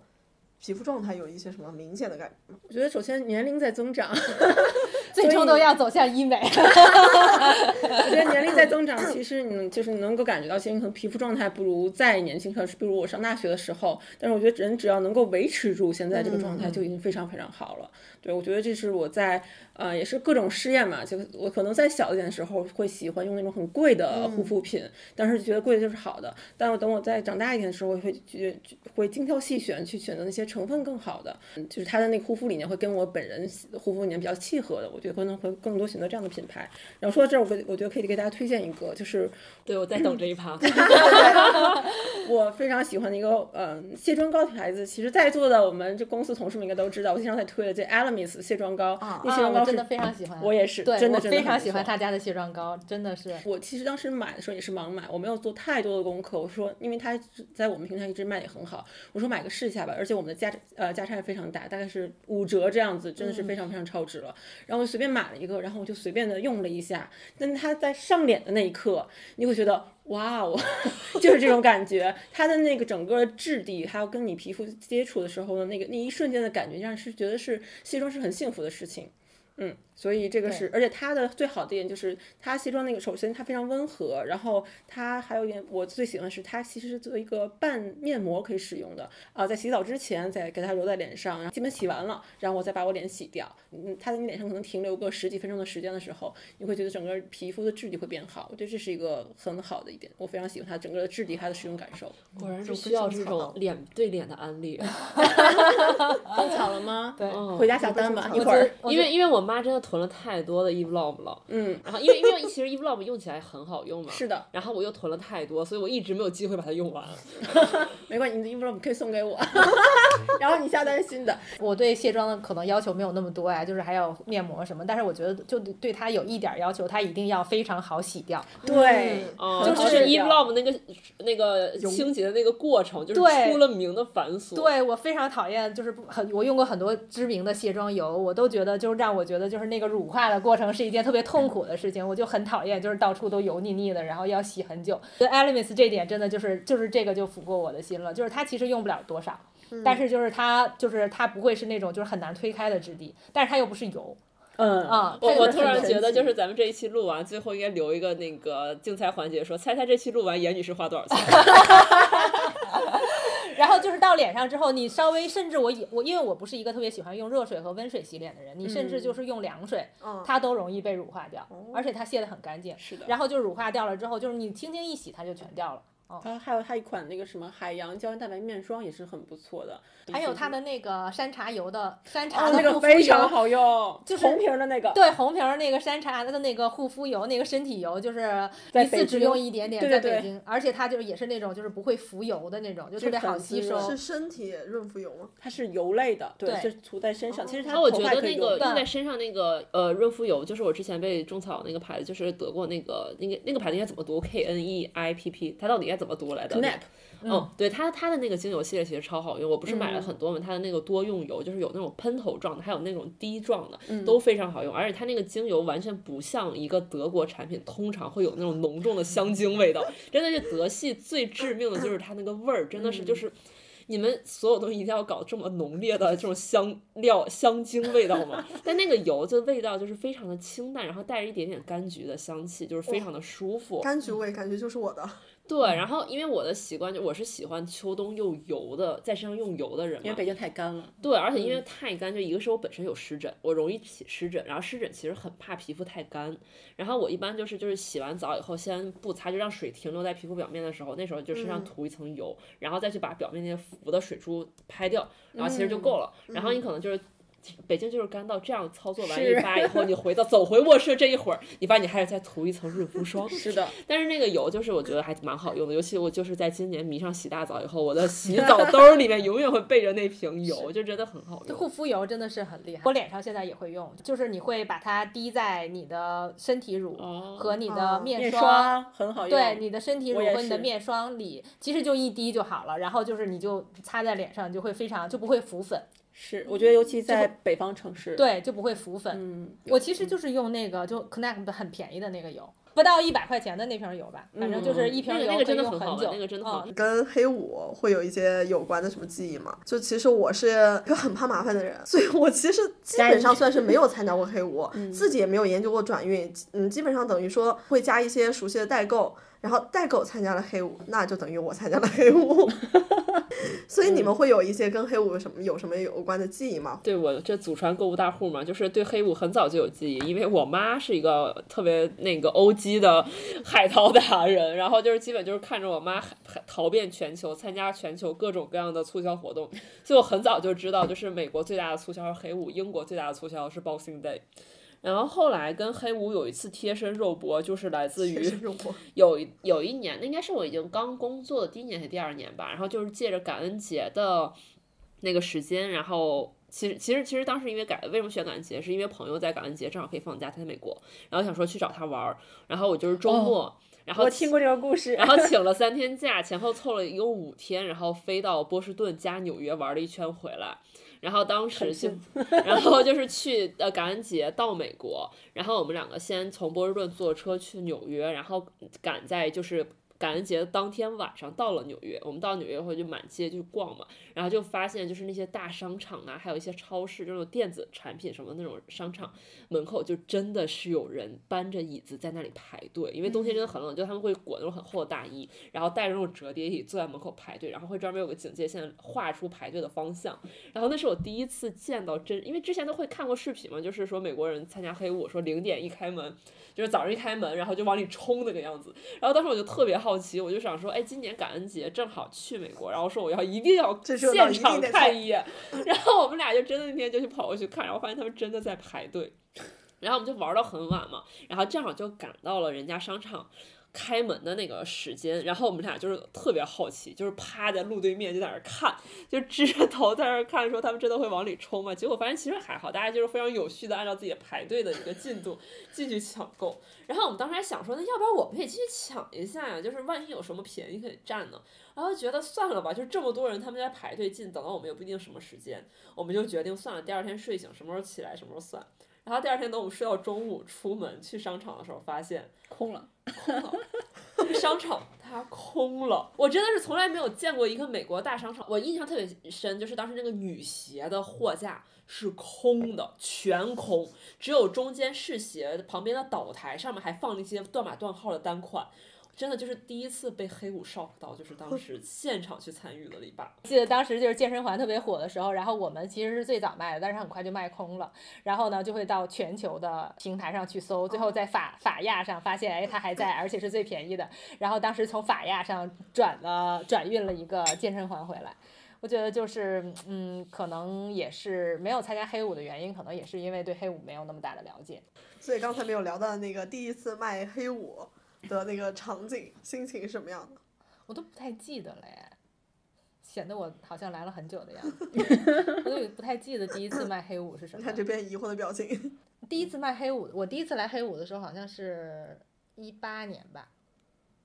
皮肤状态有一些什么明显的改变吗？我觉得首先年龄在增长。<laughs> 最终都要走向医美。<laughs> 我觉得年龄在增长，其实你就是能够感觉到，其实可能皮肤状态不如再年轻，可能是比如我上大学的时候。但是我觉得人只要能够维持住现在这个状态，就已经非常非常好了。对，我觉得这是我在呃，也是各种试验嘛。就我可能在小一点的时候会喜欢用那种很贵的护肤品，但是觉得贵的就是好的。但我等我再长大一点的时候，会觉会精挑细选去选择那些成分更好的，就是它的那个护肤理念会跟我本人护肤理念比较契合的。我觉得可能会更多选择这样的品牌。然后说到这儿，我我觉得可以给大家推荐一个，就是对我在等这一趴。<laughs> 我非常喜欢的一个嗯卸妆膏牌子，其实在座的我们这公司同事们应该都知道，我经常在推的这 Elemis 卸妆膏。啊啊！我真的非常喜欢。我也是，对，真的非常喜欢他家的卸妆膏，真的是。我其实当时买的时候也是盲买，我没有做太多的功课。我说，因为它在我们平台一直卖也很好，我说买个试一下吧。而且我们的价呃价差也非常大，大概是五折这样子，真的是非常非常超值了。然后我随便买了一个，然后我就随便的用了一下。但它在上脸的那一刻，你会觉得。哇哦，<laughs> 就是这种感觉，它的那个整个质地，还有跟你皮肤接触的时候的那个那一瞬间的感觉，让人是觉得是卸妆是很幸福的事情，嗯。所以这个是，而且它的最好的一点就是它卸妆那个，首先它非常温和，然后它还有一点我最喜欢是它其实是做一个半面膜可以使用的啊，在洗澡之前再给它揉在脸上，然后基本洗完了，然后我再把我脸洗掉，嗯，它在你脸上可能停留个十几分钟的时间的时候，你会觉得整个皮肤的质地会变好，我觉得这是一个很好的一点，我非常喜欢它整个的质地，它的使用感受。果然是需要这种脸对脸的安利。<laughs> 种草了吗？对，回家下单吧，一会儿，因为因为我妈真的。囤了太多的 Evlog 了，嗯，然后因为因为其实 Evlog 用起来很好用嘛，是的，然后我又囤了太多，所以我一直没有机会把它用完。<laughs> 没关系，你的 Evlog 可以送给我，<laughs> 然后你下单新的。我对卸妆的可能要求没有那么多呀，就是还有面膜什么，但是我觉得就对它有一点要求，它一定要非常好洗掉。对，就是 Evlog 那个那个清洁的那个过程，就是出了名的繁琐。对我非常讨厌，就是很我用过很多知名的卸妆油，我都觉得就是让我觉得就是那。那个乳化的过程是一件特别痛苦的事情，我就很讨厌，就是到处都油腻腻的，然后要洗很久。觉得 Elemis 这点真的就是就是这个就俘过我的心了，就是它其实用不了多少，但是就是它就是它不会是那种就是很难推开的质地，但是它又不是油。嗯啊，我我突然觉得，就是咱们这一期录完，最后应该留一个那个竞猜环节，说猜猜这期录完严女士花多少钱。<laughs> 就是到脸上之后，你稍微甚至我以我因为我不是一个特别喜欢用热水和温水洗脸的人，你甚至就是用凉水，嗯它都容易被乳化掉，而且它卸得很干净。是的然后就乳化掉了之后，就是你轻轻一洗，它就全掉了。它还有它一款那个什么海洋胶原蛋白面霜也是很不错的，还有它的那个山茶油的山茶哦那个的护肤非常油，好用，就是红瓶的那个，对红瓶儿那个山茶的那个护肤油，那个身体油，就是一次只用一点点，对对对在北京，而且它就是也是那种就是不会浮油的那种，就特别好吸收润。是身体润肤油吗？它是油类的，对，对是涂在身上。其实它我觉得那个用在身上那个呃润肤油，就是我之前被种草那个牌子，就是得过那个那个那个牌子应该怎么读？K N E I P P，它到底应该怎么读来的 Knap 嗯，对它它的那个精油系列其实超好用，我不是买嗯了很多嘛，它的那个多用油就是有那种喷头状的，还有那种滴状的，嗯都非常好用，而且它那个精油完全不像一个德国产品通常会有那种浓重的香精味道，<laughs> 真的是德系最致命的就是它那个味儿，真的是就是。你们所有东西一定要搞这么浓烈的这种香料香精味道吗？但那个油的味道就是非常的清淡，然后带着一点点柑橘的香气，就是非常的舒服。柑橘味感觉就是我的。对，然后因为我的习惯就我是喜欢秋冬用油的，在身上用油的人嘛。因为北京太干了。对，而且因为太干，就一个是我本身有湿疹，我容易起湿疹，然后湿疹其实很怕皮肤太干，然后我一般就是就是洗完澡以后先不擦，就让水停留在皮肤表面的时候，那时候就身上涂一层油，然后再去把表面那些浮的水珠拍掉，然后其实就够了。然后你可能就是。北京就是干到这样操作完一是发以后，你回到走回卧室这一会儿，你发现你还是再涂一层润肤霜。是的，但是那个油就是我觉得还蛮好用的，尤其我就是在今年迷上洗大澡以后，我的洗澡兜儿里面永远会备着那瓶油，就真的很好用。护肤油真的是很厉害，我脸上现在也会用，就是你会把它滴在你的身体乳哦和你的哦面面霜。很好用。对你的身体乳和你的面霜里，其实就一滴就好了，然后就是你就擦在脸上，就会非常就不会浮粉，是，我觉得尤其在北方城市，对，就不会浮粉。嗯，我其实就是用那个就 Connect 的很便宜的那个油，不到一百块钱的那瓶油吧，反正就是一瓶油可以那个真的用。很久，那个真的很好嗯。跟黑五会有一些有关的什么记忆吗？就其实我是一个很怕麻烦的人，所以我其实基本上算是没有参加过黑五，自己也没有研究过转运，嗯，基本上等于说会加一些熟悉的代购，然后代购参加了黑五，那就等于我参加了黑五。<laughs> <laughs> 所以你们会有一些跟黑五有什么有什么有关的记忆吗？对我这祖传购物大户嘛，就是对黑五很早就有记忆，因为我妈是一个特别那个欧基的海淘达人，然后就是基本就是看着我妈淘遍全球，参加全球各种各样的促销活动，所以我很早就知道，就是美国最大的促销是黑五，英国最大的促销是 Boxing Day。然后后来跟黑五有一次贴身肉搏，就是来自于有有一年，那应该是我已经刚工作的第一年还是第二年吧，然后就是借着感恩节的那个时间，然后其实其实其实当时因为感为什么选感恩节，是因为朋友在感恩节正好可以放假，他在美国，然后想说去找他玩儿，然后我就是周末，然后我听过这个故事。然后 <laughs> 请了三天假，前后凑了一共五天，然后飞到波士顿加纽约玩了一圈回来。然后当时就，然后就是去呃感恩节到美国，然后我们两个先从波士顿坐车去纽约，然后赶在就是感恩节的当天晚上到了纽约。我们到纽约后就满街就逛嘛，然后就发现就是那些大商场啊，还有一些超市这种电子产品什么那种商场门口，就真的是有人搬着椅子在那里排队，因为冬天真的很冷，就他们会裹那种很厚的大衣，然后带着那种折叠椅坐在门口排队，然后会专门有个警戒线画出排队的方向。然后那是我第一次见到真，因为之前都会看过视频嘛，就是说美国人参加黑五，说零点一开门，就是早上一开门，然后就往里冲那个样子。然后当时我就特别好奇，我就想说，哎，今年感恩节正好去美国，然后说我要一定要现场看一眼。然后我们俩就真的那天就去跑过去看，然后发现他们真的在排队。然后我们就玩到很晚嘛，然后正好就赶到了人家商场开门的那个时间，然后我们俩就是特别好奇，就是趴在路对面就在那看，就支着头在那看，说他们真的会往里冲吗？结果发现其实还好，大家就是非常有序的按照自己排队的一个进度进去抢购。然后我们当时还想说，那要不然我们也进去抢一下呀？就是万一有什么便宜可以占呢？然后觉得算了吧，就这么多人他们在排队进，等到我们也不一定什么时间，我们就决定算了，第二天睡醒什么时候起来什么时候算。然后第二天等我们睡到中午出门去商场的时候，发现空了，空了，<laughs> 商场它空了。我真的是从来没有见过一个美国大商场，我印象特别深，就是当时那个女鞋的货架是空的，全空，只有中间试鞋旁边的岛台上面还放了一些断码断号的单款。真的就是第一次被黑五 shock 到，就是当时 <laughs> 现场去参与了一把。记得当时就是健身环特别火的时候，然后我们其实是最早卖的，但是很快就卖空了。然后呢，就会到全球的平台上去搜，最后在法法亚上发现，哎，它还在，而且是最便宜的。然后当时从法亚上转了转运了一个健身环回来。我觉得就是，嗯，可能也是没有参加黑五的原因，可能也是因为对黑五没有那么大的了解。所以刚才没有聊到的那个第一次卖黑五的那个场景，心情是什么样的？我都不太记得了耶，显得我好像来了很久的样子。<laughs> 我都不太记得第一次卖黑五是什么你看。这边疑惑的表情。<laughs> 第一次卖黑五，我第一次来黑五的时候好像是一八年吧，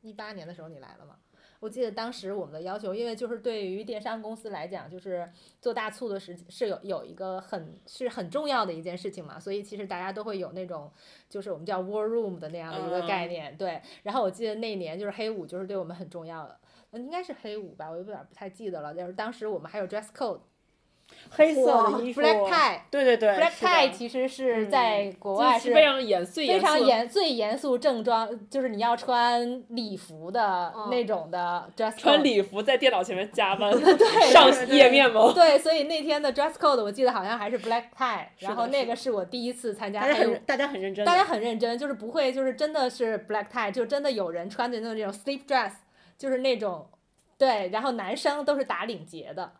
一八年的时候你来了吗？我记得当时我们的要求，因为就是对于电商公司来讲，就是做大促的时是有有一个很是很重要的一件事情嘛，所以其实大家都会有那种就是我们叫 war room 的那样的一个概念，对。然后我记得那年就是黑五就是对我们很重要的，嗯应该是黑五吧，我有点不太记得了。就是当时我们还有 dress code。黑色的衣服 black tie 对对对 black tie 其实是在国外是非常严最非常严最严肃正装，就是你要穿礼服的那种的 dress code。穿礼服在电脑前面加班 <laughs> 对上页面吗？对，所以那天的 dress code 我记得好像还是 black tie，然后那个是我第一次参加大家很，大家很认真，大家很认真，就是不会就是真的是 black tie，就真的有人穿的那种 sleep dress，就是那种对，然后男生都是打领结的，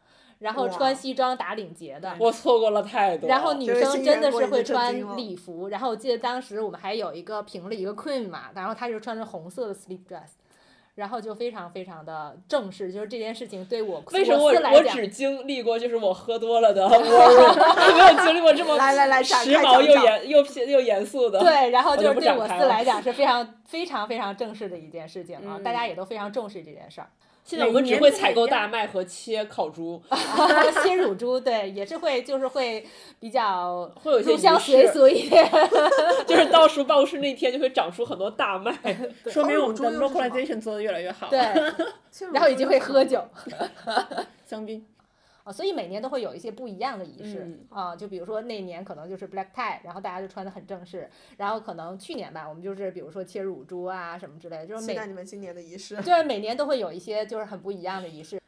然后穿西装打领结的，我错过了太多。然后女生真的是会穿礼服，然后我记得当时我们还有一个评了一个 queen 嘛，然后她就穿着红色的 sleep dress，然后就非常非常的正式，就是这件事情对我为什么我我只经历过就是我喝多了的 <laughs> room，没有经历过这么来来来时髦又严又偏又严肃的。对，然后就是对我就不展开了司来讲是非常非常非常正式的一件事情啊，<laughs> 嗯大家也都非常重视这件事儿。现在我们只会采购大麦和切烤猪，<laughs> 切乳猪对，也是会就是会比较会有一些随俗一点，<laughs> 就是到时候办公室那天就会长出很多大麦。<laughs> 说明我们的 localization 做的越来越好。对，然后已经会喝酒。香槟，啊，所以每年都会有一些不一样的仪式、嗯啊，就比如说那年可能就是 black tie，然后大家就穿的很正式，然后可能去年吧，我们就是比如说切乳猪啊什么之类的，就是期每待你们今年的仪式。就是每年都会有一些就是很不一样的仪式。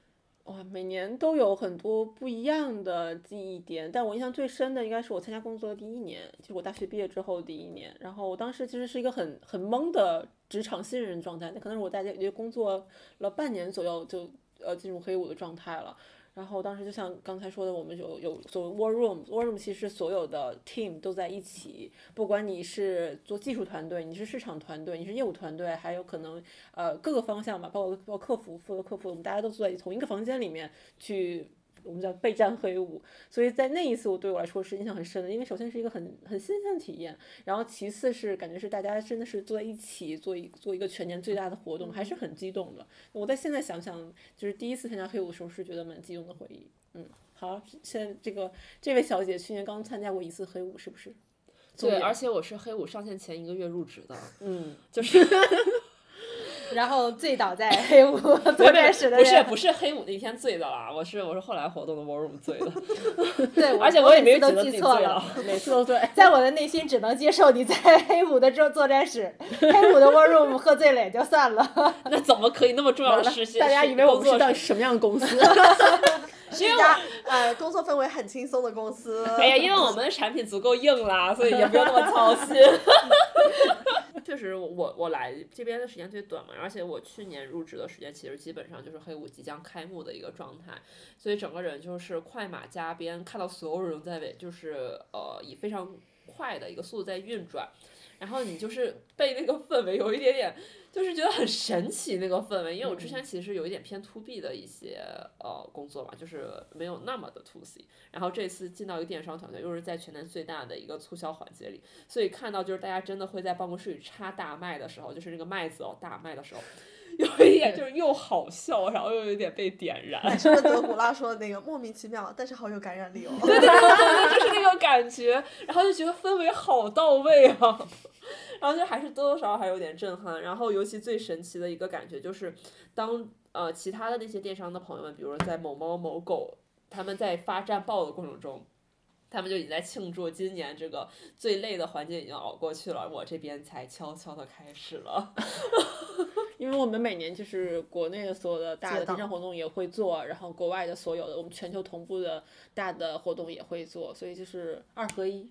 哇，每年都有很多不一样的记忆点，但我印象最深的应该是我参加工作的第一年，就是我大学毕业之后第一年。然后我当时其实是一个很很懵的职场新人状态，那可能是我大概也就工作了半年左右就呃进入黑五的状态了。然后当时就像刚才说的，我们有有所谓 war room，war room 其实所有的 team 都在一起，不管你是做技术团队，你是市场团队，你是业务团队，还有可能呃各个方向吧，包括包括客服负责客服，我们大家都坐在同一个房间里面去。我们叫备战黑五，所以在那一次我对我来说是印象很深的，因为首先是一个很很新鲜的体验，然后其次是感觉是大家真的是坐在一起做一做一个全年最大的活动，还是很激动的。我在现在想想，就是第一次参加黑五的时候是觉得蛮激动的回忆。嗯，好，现在这个这位小姐去年刚参加过一次黑五，是不是？对，而且我是黑五上线前一个月入职的，嗯，就是然后醉倒在黑屋 <laughs> 作战室的人，不是不是黑五那天醉的啦，我是我是后来活动的 war room 醉的，<laughs> 对，<laughs> 而且我也没有记错了。每次都对。在我的内心只能接受你在黑五的作作战室、黑五的 war room 喝醉了也就算了。那怎么可以那么重要的事情？大家以为我们是到底是是什么样的公司？是一家呃工作氛围很轻松的公司。哎呀，因为我们的产品足够硬啦，所以也不用那么操心。确实我，我我来这边的时间最短嘛，而且我去年入职的时间其实基本上就是黑五即将开幕的一个状态，所以整个人就是快马加鞭，看到所有人在为就是呃以非常快的一个速度在运转，然后你就是被那个氛围有一点点，就是觉得很神奇那个氛围，因为我之前其实有一点偏 to B 的一些呃工作嘛，就是没有那么的 to C，然后这次进到一个电商团队，又是在全年最大的一个促销环节里，所以看到就是大家真的会在办公室里插大麦的时候，就是那个麦子哦大麦的时候，有一点就是又好笑，然后又有点被点燃，是不是德古拉说的那个莫名其妙，但是好有感染力哦？<laughs> 对对对对，就是那个感觉，然后就觉得氛围好到位啊，然后就还是多多少少还有点震撼。然后尤其最神奇的一个感觉就是，当呃其他的那些电商的朋友们，比如说在某猫某狗，他们在发战报的过程中。他们就已经在庆祝今年这个最累的环节已经熬过去了，我这边才悄悄的开始了。<laughs> 因为我们每年就是国内的所有的大的电商活动也会做，然后国外的所有的我们全球同步的大的活动也会做，所以就是二合一。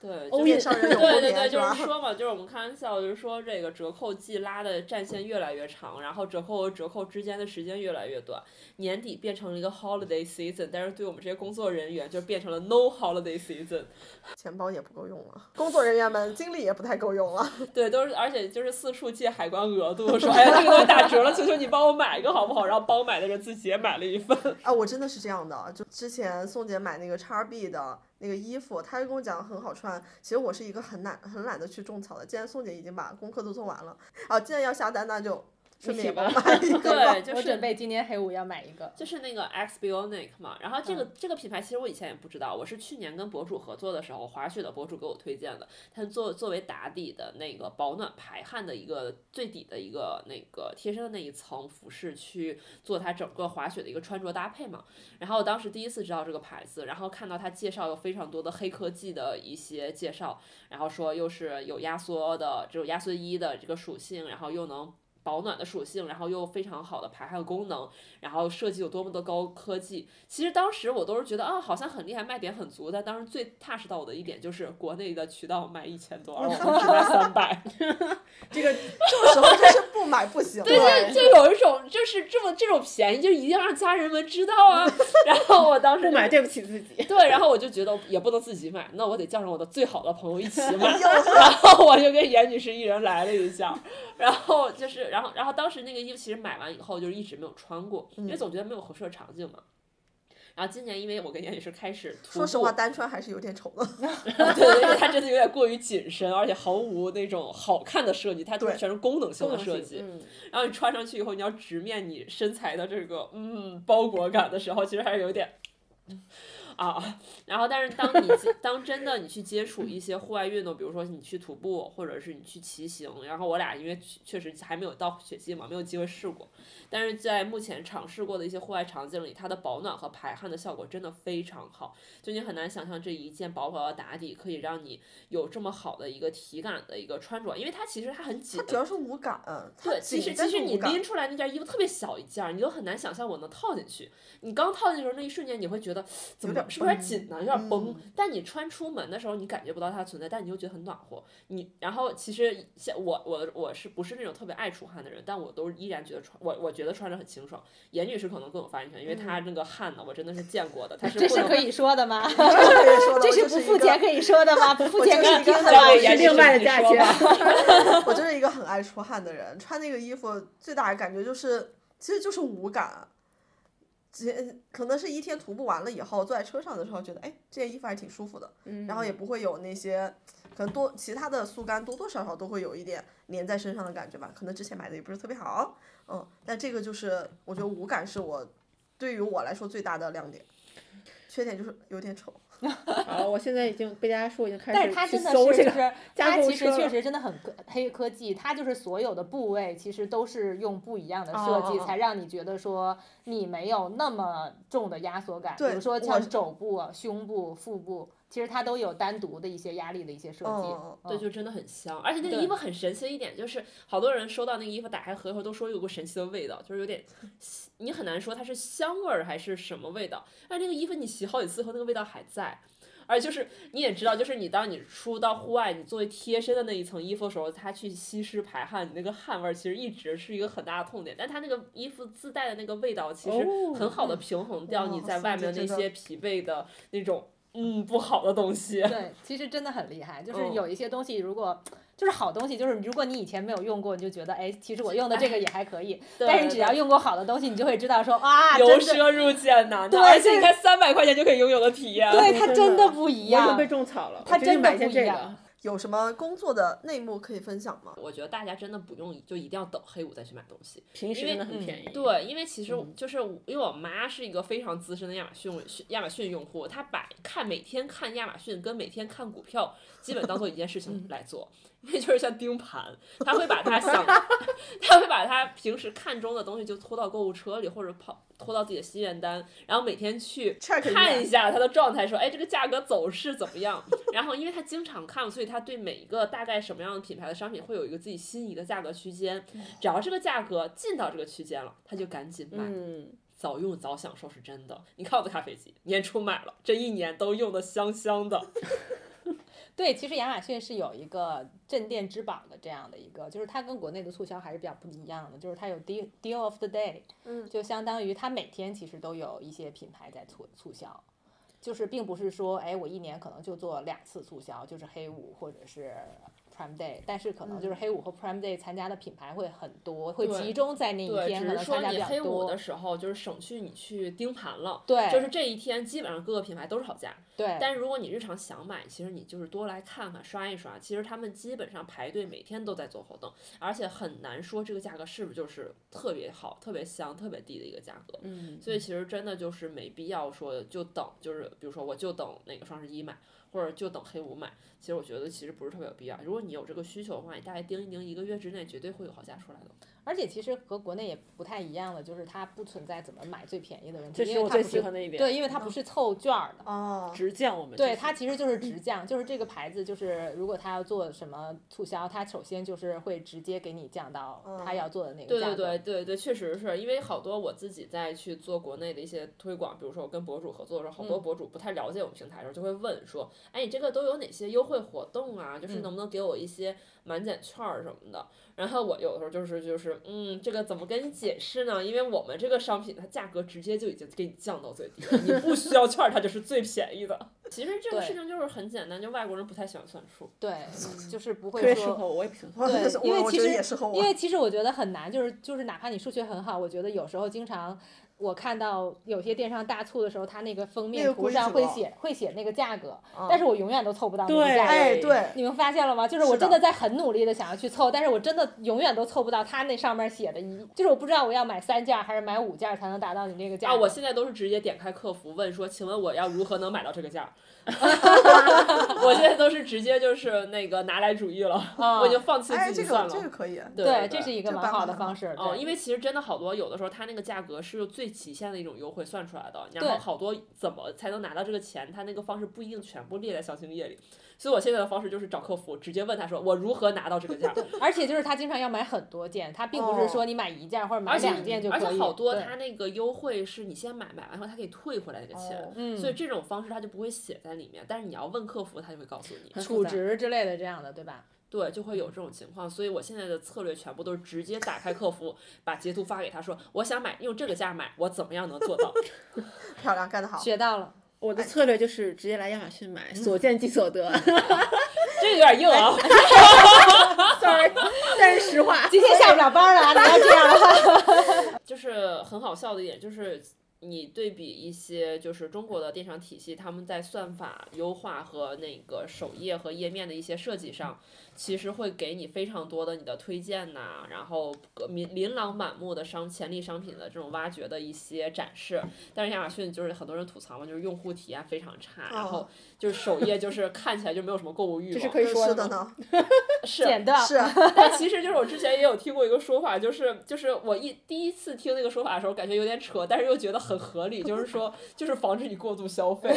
对，欧就是面上人有对对对，就是说嘛，就是我们开玩笑，就是说这个折扣季拉的战线越来越长，然后折扣和折扣之间的时间越来越短，年底变成了一个 holiday season，但是对我们这些工作人员就变成了 no holiday season。钱包也不够用了，工作人员们精力也不太够用了。<laughs> 对，都是而且就是四处借海关额度，说哎呀这个东西打折了，求求你帮我买一个好不好？然后帮我买的人自己也买了一份。啊，我真的是这样的，就之前宋姐买那个叉 B 的那个衣服，她就跟我讲很好穿。其实我是一个很懒很懒得去种草的，既然宋姐已经把功课都做完了，啊，既然要下单，那就顺便也帮我买一个吧。对，就是我准备今年黑五要买一个。就是那个 X Bionic 嘛，然后这个、这个品牌其实我以前也不知道，我是去年跟博主合作的时候，滑雪的博主给我推荐的，它作作为打底的那个保暖排汗的一个最底的一个那个贴身的那一层服饰去做它整个滑雪的一个穿着搭配嘛。然后我当时第一次知道这个牌子，然后看到它介绍有非常多的黑科技的一些介绍，然后说又是有压缩的这种压缩衣的这个属性，然后又能。保暖的属性，然后又非常好的排汗功能，然后设计有多么的高科技。其实当时我都是觉得啊，好像很厉害，卖点很足。但当时最 touch 到我的一点就是国内的渠道卖一千多，而我们只卖三百。<laughs> 这个这个时候真是不买不行。<laughs> 对，就就有一种就是这么这种便宜，就一定要让家人们知道啊。<laughs> 然后我当时不买对不起自己。对，然后我就觉得也不能自己买，那我得叫上我的最好的朋友一起买。然后我就跟严女士一人来了一下，然后就是，然后然后当时那个衣服其实买完以后就是一直没有穿过，因为总觉得没有合适的场景嘛。然后今年因为我跟严女士开始，说实话，单穿还是有点丑的。<laughs> 对对，因为它真的有点过于紧身，而且毫无那种好看的设计，它就是全是功能性功能性的设计。嗯，然后你穿上去以后，你要直面你身材的这个嗯包裹感的时候，其实还是有点。啊，<laughs> 然后但是当你接当真的你去接触一些户外运动，比如说你去徒步，或者是你去骑行，然后我俩因为确确实还没有到雪季嘛，没有机会试过，但是在目前尝试过的一些户外场景里，它的保暖和排汗的效果真的非常好，就你很难想象这一件薄薄的打底可以让你有这么好的一个体感的一个穿着，因为它其实它很紧，它主要是无感，对，其实其实你拎出来那件衣服特别小一件儿，你都很难想象我能套进去。你刚套进去的时候，那一瞬间你会觉得怎么点是不是有点紧呢？有点绷。嗯但你穿出门的时候，你感觉不到它的存在，但你又觉得很暖和。你然后其实像我我我是不是那种特别爱出汗的人，但我都依然觉得穿我我觉得穿着很清爽。严女士可能更有发言权，因为她那个汗呢，我真的是见过的，<laughs> 她是这是可以说的吗？<laughs> 这是可以说的，这是不付钱可以说的吗？不付我钱就是一个很可以听的吗？另外的价钱。<laughs> 我就是一个很爱出汗的人，穿那个衣服最大的感觉就是，其实就是无感。这可能是一天徒步完了以后，坐在车上的时候觉得，哎，这件衣服还挺舒服的，然后也不会有那些可能多其他的速干多多少少都会有一点粘在身上的感觉吧。可能之前买的也不是特别好，嗯，但这个就是我觉得无感是我对于我来说最大的亮点，缺点就是有点丑。<laughs> 好，我现在已经被大家说已经开但是始去它真的搜这个是就是加它其实确实真的很科黑科技，它就是所有的部位其实都是用不一样的哦设计，才让你觉得说你没有那么重的压缩感。比如说像肘部、胸部、腹部，其实它都有单独的一些压力的一些设计。嗯对，就真的很香，而且那个衣服很神奇的一点就是，好多人收到那个衣服打开盒以后都说有个神奇的味道，就是有点，你很难说它是香味儿还是什么味道，但那个衣服你洗好几次后那个味道还在。而就是你也知道，就是你当你出到户外，你作为贴身的那一层衣服的时候，它去吸湿排汗，你那个汗味儿其实一直是一个很大的痛点。但它那个衣服自带的那个味道，其实哦很好的平衡掉你在外面那些疲惫的那种嗯不好的东西。对，其实真的很厉害，就是嗯有一些东西，如果就是好东西，就是如果你以前没有用过，你就觉得哎，其实我用的这个也还可以。<laughs> 对但是只要用过好的东西，你就会知道说啊，由真的奢入俭难，<laughs> 对而且你这看三百块钱就可以拥有的体验，对它真真的的不一样被。种草了。它真的不一样这个。有什么工作的内幕可以分享吗？我觉得大家真的不用就一定要等黑五再去买东西，平时因为真的很便宜。对，因为其实就是因为我妈是一个非常资深的亚马逊亚马逊用户，她把看每天看亚马逊跟每天看股票基本当做一件事情来做，因为就是像盯盘，他会把他想，<laughs> 他会把他平时看中的东西就拖到购物车里，或者跑拖到自己的心愿单，然后每天去看一下他的状态，说，哎，这个价格走势怎么样？<laughs> 然后因为他经常看，所以他对每一个大概什么样的品牌的商品会有一个自己心仪的价格区间，只要这个价格进到这个区间了，他就赶紧买。嗯，早用早享受是真的。你看我的咖啡机，年初买了，这一年都用的香香的。<laughs> 对，其实亚马逊是有一个镇店之宝的这样的一个，就是它跟国内的促销还是比较不一样的，就是它有 deal deal of the day，嗯。就相当于它每天其实都有一些品牌在促促销，就是并不是说，哎，我一年可能就做两次促销，就是黑五或者是 Prime Day，但是可能就是黑五和 Prime Day 参加的品牌会很多，会集中在那一对，天，只可能参加比是说你较多黑五的。时候，就是省去你去盯盘了。对，就是这一天基本上各个品牌都是好价，对，但是如果你日常想买，其实你就是多来看看、刷一刷。其实他们基本上排队每天都在做活动，而且很难说这个价格是不是就是特别好、特别香、特别低的一个价格。嗯，所以其实真的就是没必要说就等，就是比如说我就等那个双十一买，或者就等黑五买。其实我觉得其实不是特别有必要。如果你有这个需求的话，你大概盯一盯，一个月之内绝对会有好价出来的。而且其实和国内也不太一样的，就是它不存在怎么买最便宜的问题，这是我最因为它不是喜欢的一点。对，因为它不是凑券儿的。哦，直降我们对，就是它其实就是直 <laughs> 降，就是这个牌子，就是如果它要做什么促销，它首先就是会直接给你降到它要做的那个价格。对对对对，确实是因为好多我自己在去做国内的一些推广，比如说我跟博主合作的时候，好多嗯博主不太了解我们平台的时候，就会问说，哎，你这个都有哪些优惠活动啊？就是嗯能不能给我一些满减券儿什么的？然后我有的时候就是就是，嗯，这个怎么跟你解释呢？因为我们这个商品它价格直接就已经给你降到最低了，你不需要券儿，它就是最便宜的。<laughs> 其实这个事情就是很简单，就外国人不太喜欢算数。对，就是不会说。别适合我，我也不喜欢。对，因为其实因为其实我觉得很难，就是就是哪怕你数学很好，我觉得有时候经常我看到有些电商大促的时候，它那个封面图上会则写会写那个价格，嗯但是我永远都凑不到那个价格。哎，对，你们发现了吗？就是我真的在很努力的想要去凑，但是我真的永远都凑不到它那上面写的一，就是我不知道我要买三件还是买五件才能达到你那个价格。啊，我现在都是直接点开客服问说，请问我要如何能买到这个价？<laughs> 我现在都是直接就是那个拿来主义了，我已经放弃哎，这个自己算了。这个可以，对对，这是一个蛮好的方式。哦，对因为其实真的好多，有的时候它那个价格是最极限的一种优惠算出来的，然后好多怎么才能拿到这个钱，他那个方式不一定全部列在详情页里。所以我现在的方式就是找客服，直接问他说我如何拿到这个价，<laughs> 而且就是他经常要买很多件，他并不是说你买一件或者买两件就可以。而且好多他那个优惠是你先买，买完后他可以退回来那个钱。哦嗯，所以这种方式他就不会写在里面，但是你要问客服，他就会告诉你。很储值之类的这样的，对吧？对，就会有这种情况，所以我现在的策略全部都是直接打开客服，把截图发给他说，我想买，用这个价买，我怎么样能做到？<laughs> 漂亮，干得好。学到了，我的策略就是直接来亚马逊买，所见即所得。<laughs> 这个有点硬啊。<laughs> Sorry，但是实话，今天下不了班了啊，你要这样的话，就是很好笑的一点，就是你对比一些就是中国的电商体系，他们在算法优化和那个首页和页面的一些设计上，其实会给你非常多的你的推荐呐、然后个琳琳琅满目的商潜力商品的这种挖掘的一些展示。但是亚马逊就是很多人吐槽嘛，就是用户体验非常差，然后哦就是首页就是看起来就没有什么购物欲望。这是可以说是 <laughs> <laughs> 的？呢，<laughs> 是。是但其实就是我之前也有听过一个说法，就是就是我一第一次听那个说法的时候，感觉有点扯，但是又觉得很合理，就是说就是防止你过度消费。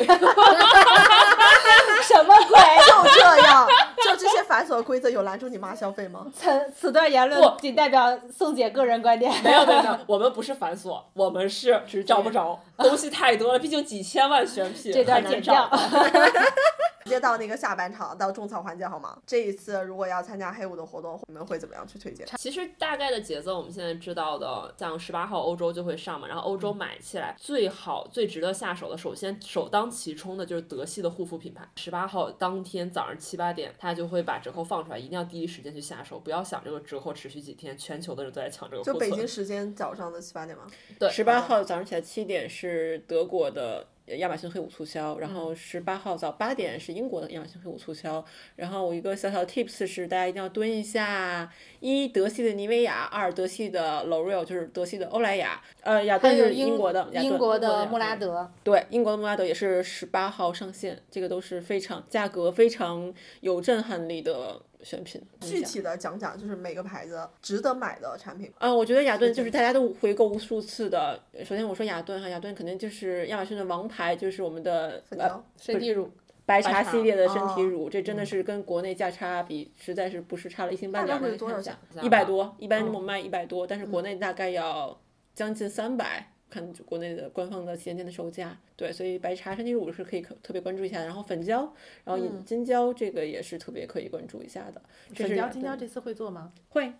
什么鬼？就这样，就这些繁琐的规则有拦住你妈消费吗？<laughs> 此此段言论不仅代表宋姐个人观点。没有没有没有，<laughs> 我们不是繁琐，我们是找不着，东西太多了，毕竟几千万选品，这段剪掉找。<laughs> 直接到那个下半场，到种草环节好吗？这一次如果要参加黑五的活动，你们会怎么样去推荐？其实大概的节奏，我们现在知道的，像十八号欧洲就会上嘛，然后欧洲买起来最好、最值得下手的，首先首当其冲的就是德系的护肤品牌。十八号当天早上七八点，它就会把折扣放出来，一定要第一时间去下手，不要想这个折扣持续几天，全球的人都在抢这个。就北京时间早上的七八点吗？对十八号早上起来七点是德国的亚马逊黑五促销，然嗯后十八号早八点是英国的亚马逊黑五促销。然后我一个小小的 tips 是，大家一定要蹲一下：一德系的妮维雅，二德系的 L'Oreal，就是德系的欧莱雅，呃，雅顿是英英国的，英国的雅穆拉德，对，英国的穆拉德也是十八号上线，这个都是非常价格非常有震撼力的选品。具体的讲讲，就是每个牌子值得买的产品。嗯，我觉得雅顿就是大家都回购无数次的。首先我说雅顿哈，雅顿肯定就是亚马逊的王牌，就是我们的呃身体乳，白茶系列的身体哦乳，这真的是跟国内价差比，实在是不是差了一星半点儿。大概会多少钱？一百多，一般我们卖一百多，但是国内大概要将近三百。看国内的官方的旗舰店的售价，对，所以白茶身体乳是可以可特别关注一下。然后粉胶，然后银金胶这个也是特别可以关注一下的。这粉胶金胶这次会做吗？会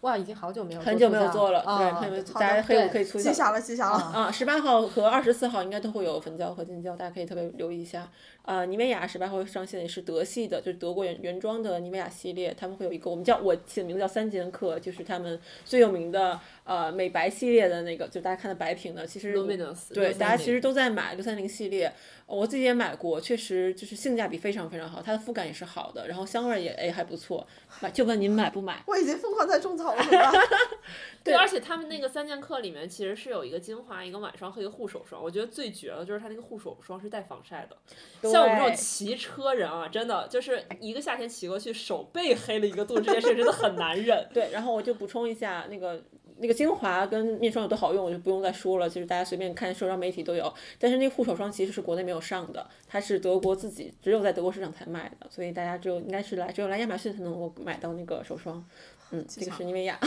哇，已经好久没有很久没有做了，啊对，很久没有大家黑五可以促销。记下了，记下了。啊，十八号和二十四号应该都会有粉胶和金胶，大家可以特别留意一下。呃，妮维雅十八号上线也是德系的，就是德国原原装的妮维雅系列，他们会有一个我们叫我起的名字叫三剑客，就是他们最有名的呃美白系列的那个，就大家看的白瓶的，其实 Luminous 对大家其实都在买六三零系列，呃我自己也买过，确实就是性价比非常非常好，它的肤感也是好的，然后香味儿也哎还不错，买就问您买不买？我已经疯狂在种草了？<laughs> 对，而且他们那个三剑客里面其实是有一个精华、一个晚霜和一个护手霜。我觉得最绝的就是它那个护手霜是带防晒的。像我们这种骑车人啊，真的就是一个夏天骑过去，手背黑了一个度，这件事真的很难忍。<laughs> 对，然后我就补充一下，那个那个精华跟面霜有多好用，我就不用再说了，其实大家随便看社交媒体都有。但是那个护手霜其实是国内没有上的，它是德国自己只有在德国市场才卖的，所以大家只有应该是来只有来亚马逊才能够买到那个手霜。嗯，这个是妮维雅。<laughs>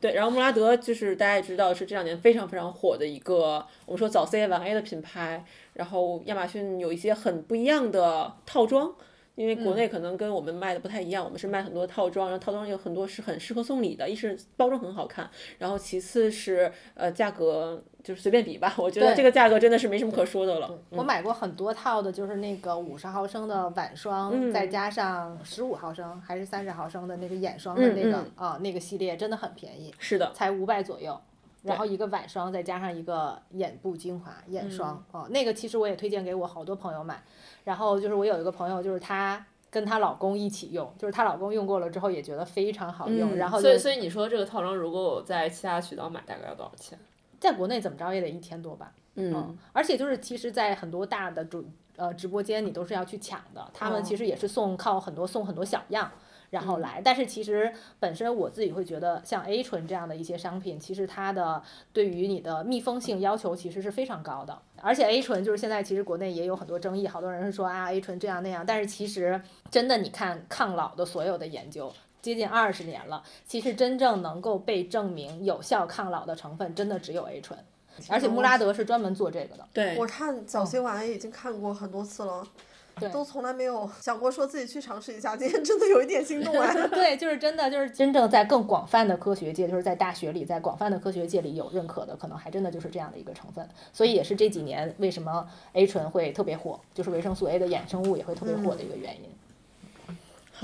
对，然后穆拉德就是大家也知道是这两年非常非常火的一个，我们说早 C 晚 A 的品牌。然后亚马逊有一些很不一样的套装，因为国内可能跟我们卖的不太一样，我们是卖很多套装，然后套装有很多是很适合送礼的，一是包装很好看，然后其次是呃价格就是随便比吧，我觉得这个价格真的是没什么可说的了。我买过很多套的，就是那个五十毫升的晚霜，嗯再加上十五毫升还是三十毫升的那个眼霜的那个嗯啊、那个系列真的很便宜，是的，才五百左右。然后一个晚霜再加上一个眼部精华眼霜嗯哦、那个其实我也推荐给我好多朋友买。然后就是我有一个朋友，就是她跟她老公一起用，就是她老公用过了之后也觉得非常好用，嗯然后所以，所以你说这个套装如果我在其他渠道买，大概要多少钱？在国内怎么着也得一千多吧。嗯，而且就是其实，在很多大的主呃直播间，你都是要去抢的。他们其实也是送靠很多送很多小样，然后来。但是其实本身我自己会觉得，像 A 醇这样的一些商品，其实它的对于你的密封性要求其实是非常高的。而且 A 醇就是现在其实国内也有很多争议，好多人是说啊 A 醇这样那样，但是其实真的你看抗老的所有的研究。接近二十年了，其实真正能够被证明有效抗老的成分，真的只有 A 醇。而且穆拉德是专门做这个的。对我，看早 C 晚 A 已经看过很多次了，都从来没有想过说自己去尝试一下。今天真的有一点心动啊。<laughs> 对，就是真的，就是真正在更广泛的科学界，就是在大学里，在广泛的科学界里有认可的，可能还真的就是这样的一个成分。所以也是这几年为什么 A 醇会特别火，就是维生素 A 的衍生物也会特别火的一个原因。好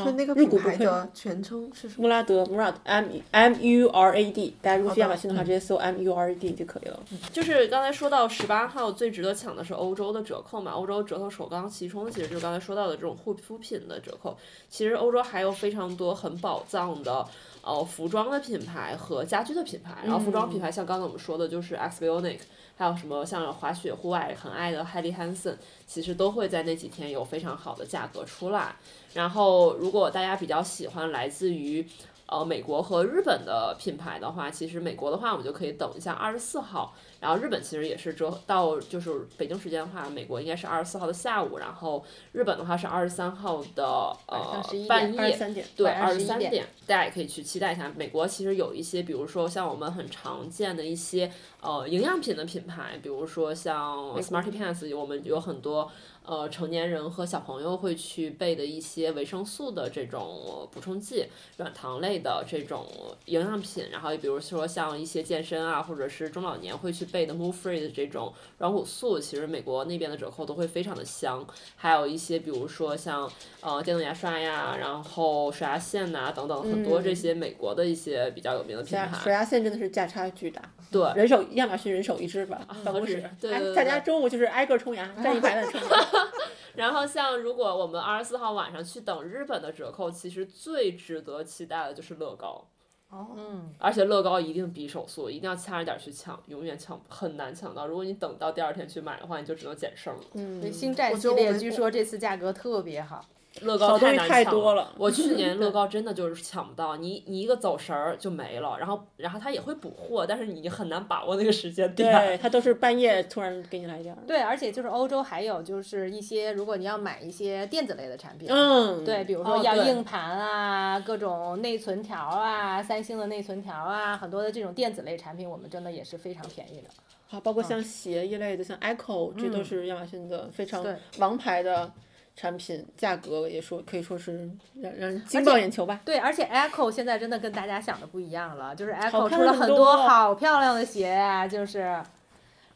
就那个品。牌的全称是什么？穆拉德 Murad M M U R A D，大家如果去亚马逊的话，直接搜 M U R A D 就可以了。就是刚才说到十八号最值得抢的是欧洲的折扣嘛，欧洲折扣首当其冲的其实就是刚才说到的这种护肤品的折扣。其实欧洲还有非常多很宝藏的呃服装的品牌和家居的品牌，然后服装品牌像刚才我们说的就是 x b i o n i c 还有什么像滑雪户外很爱的 Helly Hansen，其实都会在那几天有非常好的价格出来。然后如果大家比较喜欢来自于呃美国和日本的品牌的话，其实美国的话我们就可以等一下二十四号，然后日本其实也是折到就是北京时间的话，美国应该是二十四号的下午，然后日本的话是二十三号的呃晚上11半夜。对，二十11点三点，大家也可以去期待一下。美国其实有一些，比如说像我们很常见的一些呃营养品的品牌，比如说像 Smarty Pants，我们有很多呃成年人和小朋友会去备的一些维生素的这种补充剂、软糖类的这种营养品，然后也比如说像一些健身啊，或者是中老年会去备的 Move Free 的这种软骨素，其实美国那边的折扣都会非常的香。还有一些比如说像呃电动牙刷呀，然后水牙线呐、等等，很多这些美国的一些比较有名的品牌。水牙线真的是价差巨大，对，人手亚马逊人手一支吧，办公室，对大家中午就是挨个冲牙，站一排的冲牙。<laughs> 然后像如果我们二十四号晚上去等日本的折扣，其实最值得期待的就是乐高。哦，嗯，而且乐高一定比手速，一定要掐着点去抢，永远抢很难抢到。如果你等到第二天去买的话，你就只能捡剩了。嗯对，星战我系列据说这次价格特别好。乐高太难抢多了我去年 <laughs> 乐高真的就是抢不到，你你一个走神儿就没了，然后然后它也会补货，但是你很难把握那个时间点。对，它都是半夜突然给你来点儿。对，而且就是欧洲还有就是一些，如果你要买一些电子类的产品，嗯，对，比如哦说要硬盘啊，各种内存条啊，三星的内存条啊，很多的这种电子类产品，我们真的也是非常便宜的。好，包括像鞋一类的，像 Echo，这都是亚马逊的非常对王牌的产品，价格也说可以说是让让人惊爆眼球吧。对，而且 Echo 现在真的跟大家想的不一样了，就是 Echo 漂出了很多好漂亮的鞋啊，就是，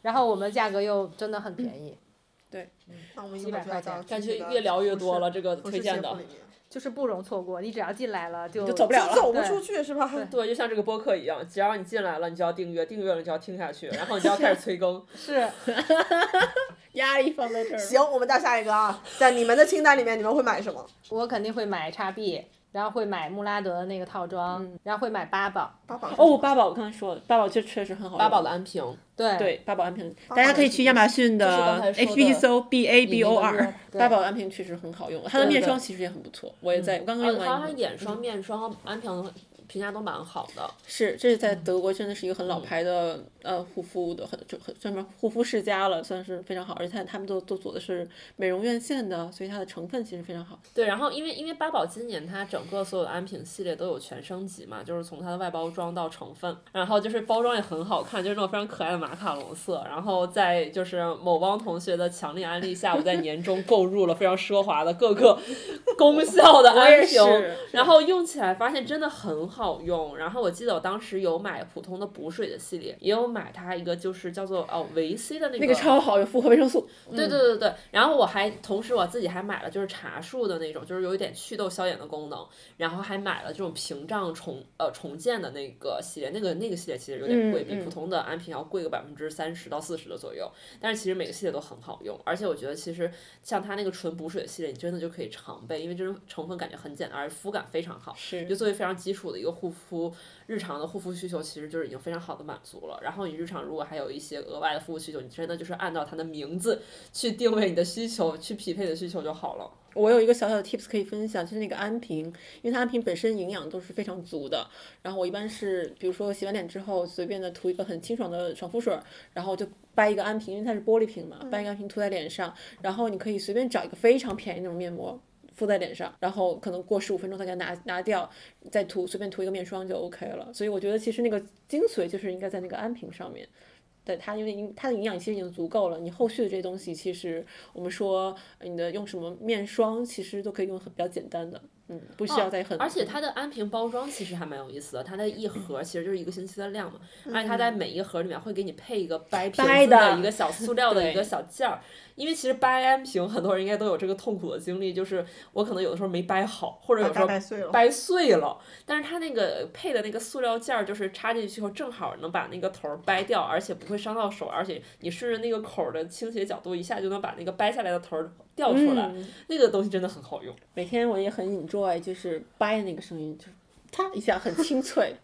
然后我们价格又真的很便宜，那我们一几百块钱感觉越聊越多了，这个推荐的就是不容错过。你只要进来了就就走不了了对走不出去是吧？对，<laughs> 就像这个播客一样，只要你进来了，你就要订阅，订阅了你就要听下去，然后你就要开始催更。是 <laughs> 压力放在这儿。行，我们到下一个啊，在你们的清单里面，你们会买什么？我肯定会买叉 B，然后会买穆拉德的那个套装，然后会买八宝。八宝哦，八宝我刚才说了，八宝确确实很好用。八宝的安瓶，对对八宝安瓶，大家可以去亚马逊的才说的 HBD 搜 B A B O R，八宝安瓶确实很好用，它的面霜其实也很不错，我也在我刚刚用完一个。眼霜、面霜、安瓶评价都蛮好的。是，这是在德国真的是一个很老牌的呃护肤的很就很专门护肤世家了，算是非常好，而且它他们都都做的是美容院线的，所以它的成分其实非常好。对，然后因为因为八宝今年它整个所有的安瓶系列都有全升级嘛，就是从它的外包装到成分，然后就是包装也很好看，就是那种非常可爱的马卡龙色。然后在就是某帮同学的强烈安利下，我在年终购入了非常奢华的各个 <laughs> 功效的安也瓶是，然后用起来发现真的很好用。然后我记得我当时有买普通的补水的系列，也有买它一个就是叫做哦维 C 的那个那个超好，有复合维生素。对对对对，然后我还同时我自己还买了就是茶树的那种，就是有一点祛痘消炎的功能，然后还买了这种屏障重呃重建的那个系列，那个那个系列其实有点贵，比普通的安瓶要贵个百分之三十到四十的左右，但是其实每个系列都很好用，而且我觉得其实像它那个纯补水的系列，你真的就可以常备，因为这种成分感觉很简单，而且肤感非常好。是就作为非常基础的一个护肤，日常的护肤需求其实就是已经非常好的满足了。然后你日常如果还有一些额外的护肤需求，你真的就是按照它的名字去定位你的需求，去匹配的需求就好了。我有一个小小的 tips 可以分享，就是那个安瓶，因为它安瓶本身营养都是非常足的。然后我一般是，比如说洗完脸之后，随便的涂一个很清爽的爽肤水，然后就掰一个安瓶，因为它是玻璃瓶嘛，掰一个安瓶涂在脸上，然后你可以随便找一个非常便宜那种面膜。敷在脸上，然后可能过十五分钟再给它拿拿掉，再涂随便涂一个面霜就 OK 了。所以我觉得其实那个精髓就是应该在那个安瓶上面。对它，因为营它的营养其实已经足够了，你后续的这些东西，其实我们说呃你的用什么面霜，其实都可以用很比较简单的，嗯，不需要再很。而且它的安瓶包装其实还蛮有意思的，它的一盒其实就是一个星期的量嘛，而且它在每一盒里面会给你配一个掰瓶子掰的一个小塑料的一个小件儿，因为其实掰安瓶很多人应该都有这个痛苦的经历，就是我可能有的时候没掰好，或者有时候掰碎了。掰碎了，但是它那个配的那个塑料件儿，就是插进去后正好能把那个头儿掰掉，而且不会伤到手，而且你顺着那个口儿的倾斜角度，一下就能把那个掰下来的头儿掉出来，嗯那个东西真的很好用。每天我也很 enjoy，就是掰的那个声音，就是嚓一下很清脆。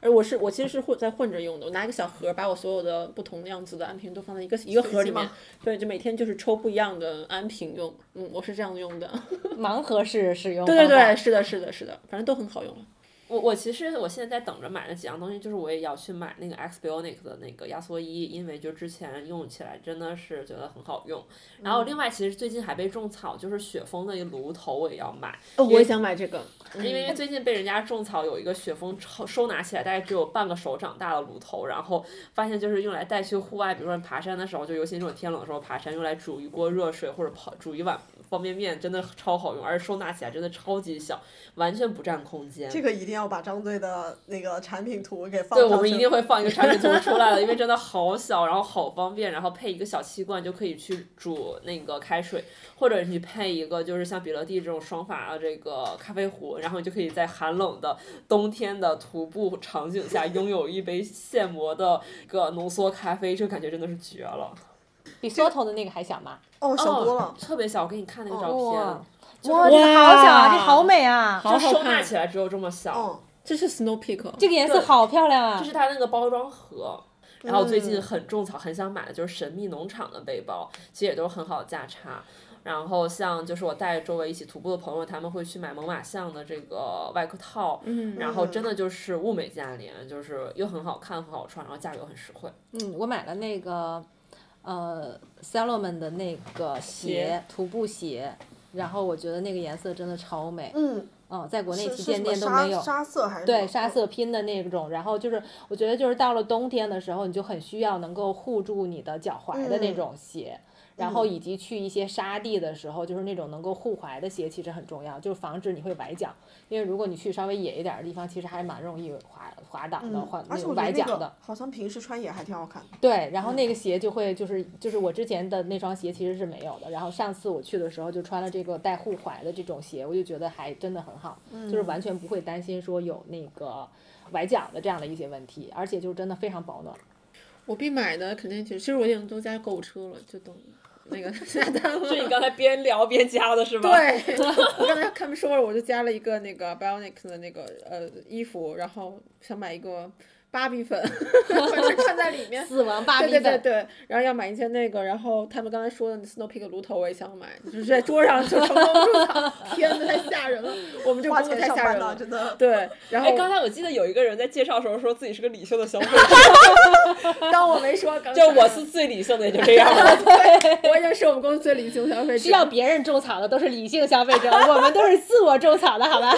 而我是我其实是混在混着用的，我拿一个小盒，把我所有的不同样子的安瓶都放在一个一个盒里面，对，就每天就是抽不一样的安瓶用，嗯，我是这样用的。<laughs> 盲盒式使用。对对对，，是的，是的，是的，反正都很好用。我我其实我现在在等着买那几样东西，就是我也要去买那个 X Bionic 的那个压缩衣，因为就之前用起来真的是觉得很好用。然后另外其实最近还被种草，就是雪峰的一个炉头我也要买，哦，我也想买这个，因为最近被人家种草有一个雪峰超收拿起来大概只有半个手掌大的炉头，然后发现就是用来带去户外，比如说你爬山的时候，就尤其那种天冷的时候爬山，用来煮一锅热水或者泡煮一碗方便面，真的超好用，而且收纳起来真的超级小，完全不占空间。这个一定要把张队的那个产品图给放对，我们一定会放一个产品图出来的，<laughs> 因为真的好小，然后好方便，然后配一个小气罐就可以去煮那个开水，或者你配一个就是像比乐蒂这种双法的这个咖啡壶，然后你就可以在寒冷的冬天的徒步场景下拥有一杯现磨的一个浓缩咖啡，这感觉真的是绝了。比 Soto 的那个还小吗？哦，小多了哦。，特别小，我给你看那个照片，哇这个好小啊，这好美啊！就收纳起来只有这么小。嗯，这是 Snow Peak，这个颜色好漂亮啊这！是它那个包装盒。然后最近嗯很种草，很想买的就是神秘农场的背包，其实也都是很好的价差。然后像就是我带周围一起徒步的朋友，他们会去买猛犸象的这个外壳套，嗯然后真的就是物美价廉，就是又很好看、很好穿，然后价格又很实惠。嗯，我买了那个呃 Salomon 的那个鞋鞋，徒步鞋，然后我觉得那个颜色真的超美。嗯，嗯，在国内旗舰店都没有。沙色还是对，沙色拼的那种，然后就是我觉得就是到了冬天的时候，你就很需要能够护住你的脚踝的那嗯种鞋，然后以及去一些沙地的时候，就是那种能够护踝的鞋，其实很重要，就是防止你会崴脚。因为如果你去稍微野一点儿的地方，其实还蛮容易滑滑倒的，嗯滑，而且那种崴脚的。好像平时穿也还挺好看的。对，然后那个鞋就会就是就是我之前的那双鞋其实是没有的，然后上次我去的时候就穿了这个带护踝的这种鞋，我就觉得还真的很好，就是完全不会担心说有那个崴脚的这样的一些问题，而且就真的非常保暖。我必买的肯定就其实我已经都加购物车了，就等那个下单了。是你刚才边聊边加的是吧？对，我刚才看没说了，我就加了一个那个 Bionic 的那个呃衣服，然后想买一个芭比粉，<laughs> 反正穿在里面。死亡芭对比粉，对对对，然后要买一件那个，然后他们刚才说的 Snow Peak 炉头我也想买，就是在桌上就 <laughs> 成功入场，天呐，太吓人了，我们这工作钱上班呢，太吓人了。真的。对，然后哎，刚才我记得有一个人在介绍的时候说自己是个理性的消费者，<laughs> 当我没说，就我是最理性的，也就这样了。我已经是我们公司最理性消费者。需要别人种草的都是理性消费者，我们都是自我种草的，好吧？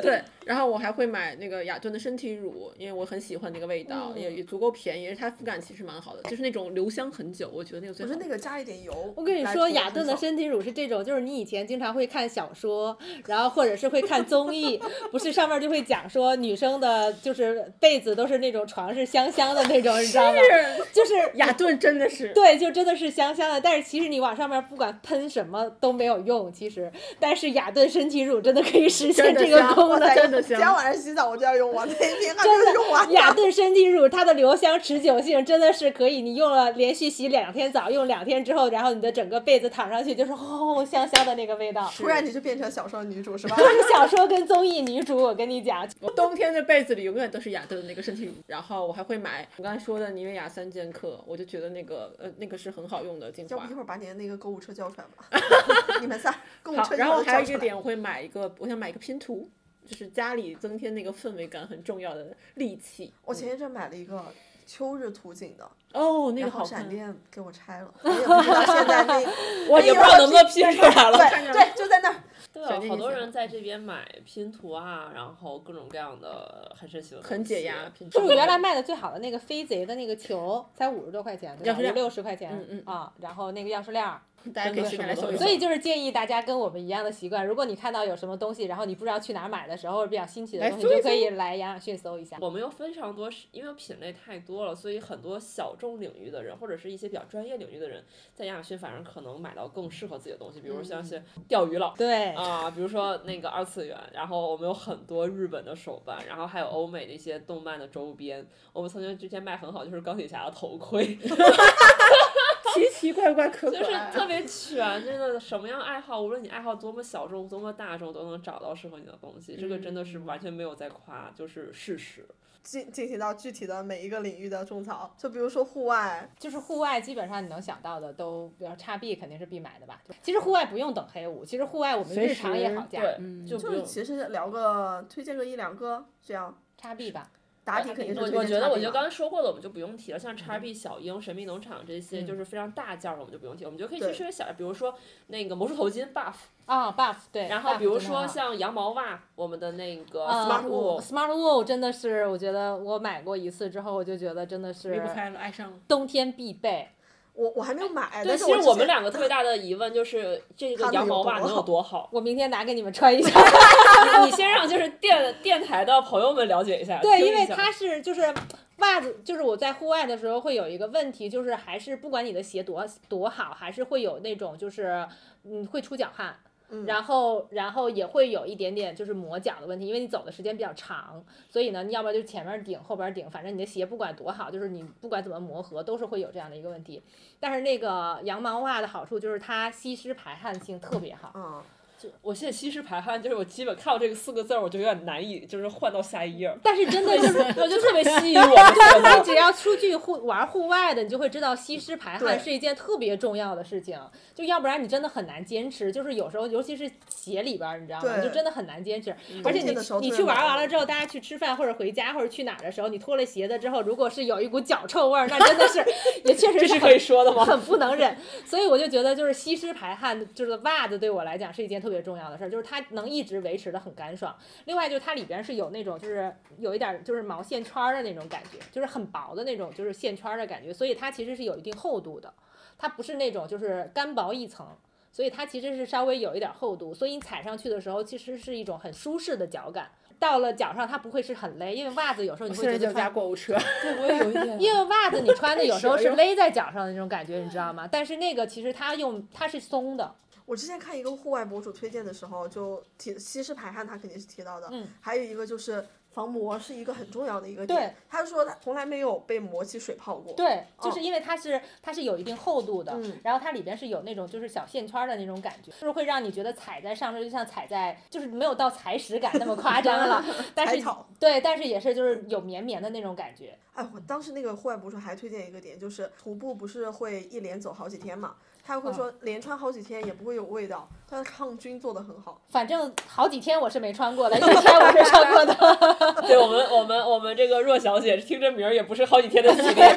对，然后我还会买那个雅顿的身体乳，因为我很喜欢那个味道，也也足够便宜，而且它肤感其实蛮好的，就是那种留香很久，我觉得那个最好。我觉得那个加一点油。我跟你说，雅顿的身。体乳是这种，就是你以前经常会看小说，然后或者是会看综艺，<laughs> 不是上面就会讲说女生的就是被子都是那种床是香香的那种，你知道吗？就是雅顿真的是，对，就真的是香香的。但是其实你往上面不管喷什么都没有用，其实，但是雅顿身体乳真的可以实现这个功能。真的香。今天晚上洗澡我就要用我，那一瓶还真没有用完的，雅顿身体乳它的留香持久性真的是可以，你用了连续洗两天澡，用两天之后，然后你的整个被子躺上去就是哦香香的那个味道。突然你就变成小说女主是吧？<laughs> 就是小说跟综艺女主，我跟你讲，我冬天的被子里永远都是雅顿的那个身体乳，然后我还会买我刚才说的妮维雅三剑客，我就觉得那个呃那个是很好用的精华要不一。会儿把你的那个购物车交出来吧，<laughs> 你们仨购物好，车然后还有一个点，我会买一个，我想买一个拼图，就是家里增添那个氛围感很重要的利器。我前一阵买了一个秋日图景的，哦，那个好看。闪电给我拆了，我也不知道现在那 <laughs> 我也不知道能不能拼出来了。对对就在那儿。<laughs> 对啊，好多人在这边买拼图啊，然后各种各样的很神奇的，很解压，拼图。就是原来卖的最好的那个飞贼的那个球，才五十多块钱，对五六十块钱，嗯嗯啊，然后那个钥匙链儿。大家可以去买来搜一搜。所以就是建议大家跟我们一样的习惯，如果你看到有什么东西，然后你不知道去哪儿买的时候，比较新奇的东西，你就可以来亚马逊搜一下。我们有非常多，因为品类太多了，所以很多小众领域的人，或者是一些比较专业领域的人，在亚马逊反而可能买到更适合自己的东西，比如像是钓鱼佬。对，啊，比如说那个二次元，然后我们有很多日本的手办，然后还有欧美的一些动漫的周边。我们曾经之前卖很好，就是钢铁侠的头盔，<laughs> 奇奇怪怪可可就是。特别全，真的什么样爱好，无论你爱好多么小众、多么大众，都能找到适合你的东西。这个真的是完全没有在夸，就是事实。进进行到具体的每一个领域的种草，就比如说户外，就是户外基本上你能想到的都，比如叉 B 肯定是必买的吧。其实户外不用等黑五，其实户外我们日常也好价，对，嗯就不用。就是其实聊个推荐个一两个这样，叉 B 吧。打底肯定是我我觉得，我觉得刚刚才说过的，我们就不用提了。像叉 B、小樱、神秘农场这些，就是非常大件儿的，我们就不用提。我们就可以去对稍微小比如说那个魔术头巾 buff，啊、b u f f 对。然后比如说像羊毛袜，我们的那个啊 smart wool，Smart Wool 真的是，我觉得我买过一次之后，我就觉得真的离是不开了，爱上了。冬天必备。我我还没有买，对，但是其实我们两个特别大的疑问就是这个羊毛袜能有多好？我明天拿给你们穿一下。你 <laughs> 你先让就是电电台的朋友们了解一下，对，因为它是就是袜子，就是我在户外的时候会有一个问题，就是还是不管你的鞋多多好，还是会有那种就是嗯会出脚汗。嗯。然后，然后也会有一点点就是磨脚的问题，因为你走的时间比较长，所以呢，你要不然就前面顶，后边顶，反正你的鞋不管多好，就是你不管怎么磨合，都是会有这样的一个问题。但是那个羊毛袜的好处就是它吸湿排汗性特别好，嗯，我现在吸湿排汗，就是我基本看到这个四个字儿，我就有点难以就是换到下一页儿。但是真的就是我 <laughs> 就特别吸引我。<laughs> 你只要出去户玩户外的，你就会知道吸湿排汗是一件特别重要的事情，就要不然你真的很难坚持。就是有时候，尤其是鞋里边儿，你知道吗？对就真的很难坚持。而且你你去玩完了之后，大家去吃饭或者回家或者去哪儿的时候，你脱了鞋子之后，如果是有一股脚臭味儿，那真的是 <laughs> 也确实这是可以说的吗？很不能忍，所以我就觉得就是吸湿排汗，就是袜子对我来讲是一件特别重要的事儿，就是它能一直维持的很干爽。另外就是它里边是有那种就是有一点儿就是毛线圈儿的那种感觉，就是很薄的那种就是线圈儿的感觉，所以它其实是有一定厚度的，它不是那种就是干薄一层。所以它其实是稍微有一点厚度，所以你踩上去的时候，其实是一种很舒适的脚感。到了脚上，它不会是很勒，因为袜子有时候你会觉得穿加购物车，对，我也有一点。<laughs> 因为袜子你穿的有时候是 <laughs> 勒在脚上的那种感觉，你知道吗？但是那个其实它用它是松的，我之前看一个户外博主推荐的时候，就提吸湿排汗，他肯定是提到的。嗯，还有一个就是防磨是一个很重要的一个对点。他说他从来没有被磨起水泡过。对，就是因为它是它是有一定厚度的，嗯然后它里边是有那种就是小线圈的那种感觉，就是会让你觉得踩在上面就像踩在就是没有到踩屎感那么夸张了，<laughs> 但是对，但是也是就是有绵绵的那种感觉。哎，我当时那个户外博主还推荐一个点，就是徒步不是会一连走好几天嘛？他会说连穿好几天也不会有味道，他的抗菌做的很好。反正好几天我是没穿过的，一天我是穿过的。<laughs> 对我们，我们，我们这个若小姐听这名儿也不是好几天的系列。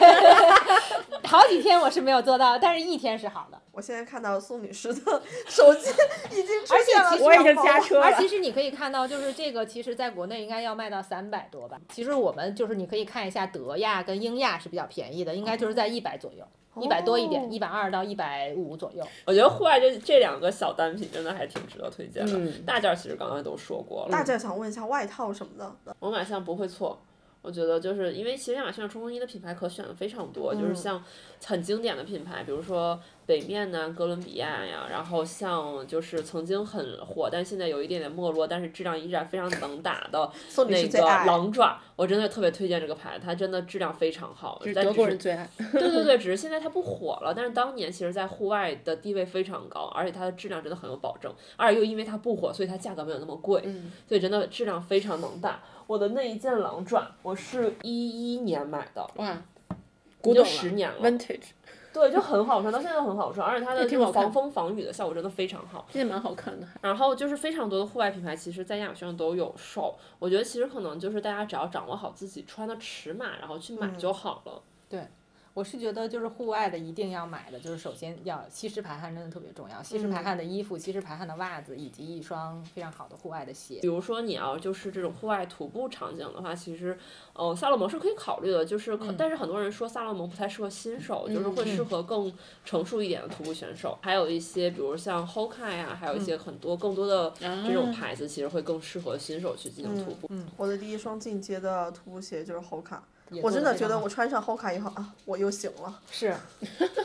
<laughs> 好几天我是没有做到，但是一天是好的。我现在看到宋女士的手机已经出现了我已经加车了。而其实你可以看到，就是这个，其实在国内应该要卖到三百多吧。其实我们就是你可以看一下德亚跟英亚是比较便宜的，应该就是在一百左右，一百多一点，一百二到一百五左右。我觉得户外这这两个小单品真的还挺值得推荐的。嗯大件儿其实刚刚都说过了，大件想问一下外套什么的，我买像不会错。我觉得就是因为其实亚马逊上冲锋衣的品牌可选的非常多，就是像很经典的品牌，比如说北面呐、哥伦比亚呀，然后像就是曾经很火，但现在有一点点没落，但是质量依然非常能打的那个。狼爪，我真的特别推荐这个牌，它真的质量非常好。就是德国人最爱。对对对，<laughs> 只是现在它不火了，但是当年其实在户外的地位非常高，而且它的质量真的很有保证，而且又因为它不火，所以它价格没有那么贵，嗯所以真的质量非常能打。我的那一件狼爪，我是一一年买的，哇，已经古董十年了，，vintage，对，就很好穿，到现在都很好穿，而且它的防风防雨的效果真的非常好。这蛮好看的。然后就是非常多的户外品牌，其实在亚马逊上都有售。我觉得其实可能就是大家只要掌握好自己穿的尺码，然后去买就好了。我是觉得就是户外的一定要买的，就是首先要吸湿排汗，真的特别重要。吸湿排汗的衣服、吸湿排汗的袜子，以及一双非常好的户外的鞋比。如说你要就是这种户外徒步场景的话，其实，呃，萨洛蒙是可以考虑的，就是可，但是很多人说萨洛蒙不太适合新手，就是会适合更成熟一点的徒步选手。还有一些，比如像 Hoka 呀、还有一些很多更多的这种牌子，其实会更适合新手去进行徒步。我的第一双进阶的徒步鞋就是 Hoka，也我真的觉得我穿上 Hoka 以后啊，我又醒了。是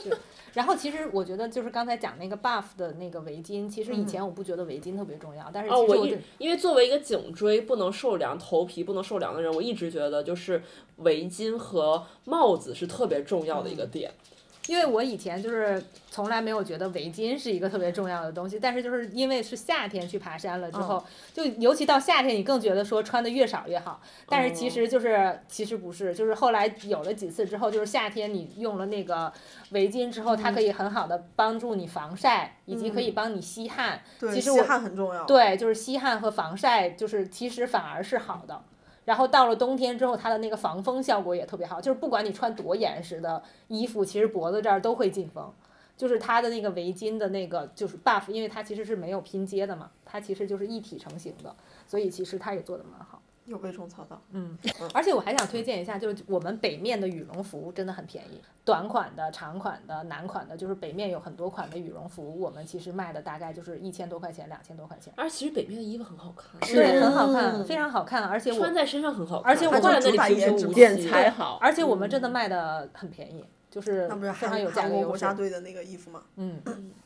是。然后其实我觉得就是刚才讲那个 buff 的那个围巾，其实以前我不觉得围巾特别重要，但是哦，我一其实我觉因为作为一个颈椎不能受凉、头皮不能受凉的人，我一直觉得就是围巾和帽子是特别重要的一个点。因为我以前就是从来没有觉得围巾是一个特别重要的东西，但是就是因为是夏天去爬山了之后，就尤其到夏天，你更觉得说穿的越少越好。但是其实就是、其实不是，就是后来有了几次之后，就是夏天你用了那个围巾之后，它可以很好的帮助你防晒，以及可以帮你吸汗。对，其实我吸汗很重要。对，就是吸汗和防晒，就是其实反而是好的。然后到了冬天之后，它的那个防风效果也特别好，就是不管你穿多严实的衣服，其实脖子这儿都会进风。就是它的那个围巾的那个就是 buff，因为它其实是没有拼接的嘛，它其实就是一体成型的，所以其实它也做的蛮好。有被种草到。嗯，而且我还想推荐一下，就是我们北面的羽绒服真的很便宜，短款的、长款的、男款的，就是北面有很多款的羽绒服，我们其实卖的大概就是一千多块钱、两千多块钱。而其实北面的衣服很好看，对，很好嗯看，非常好看，而且我穿在身上很好看，而且我换在那里主打平平无颜值剪。裁好，而且我们真的卖的很便宜，就是那不是非常有价格优势国国家。队的那个衣服吗？嗯，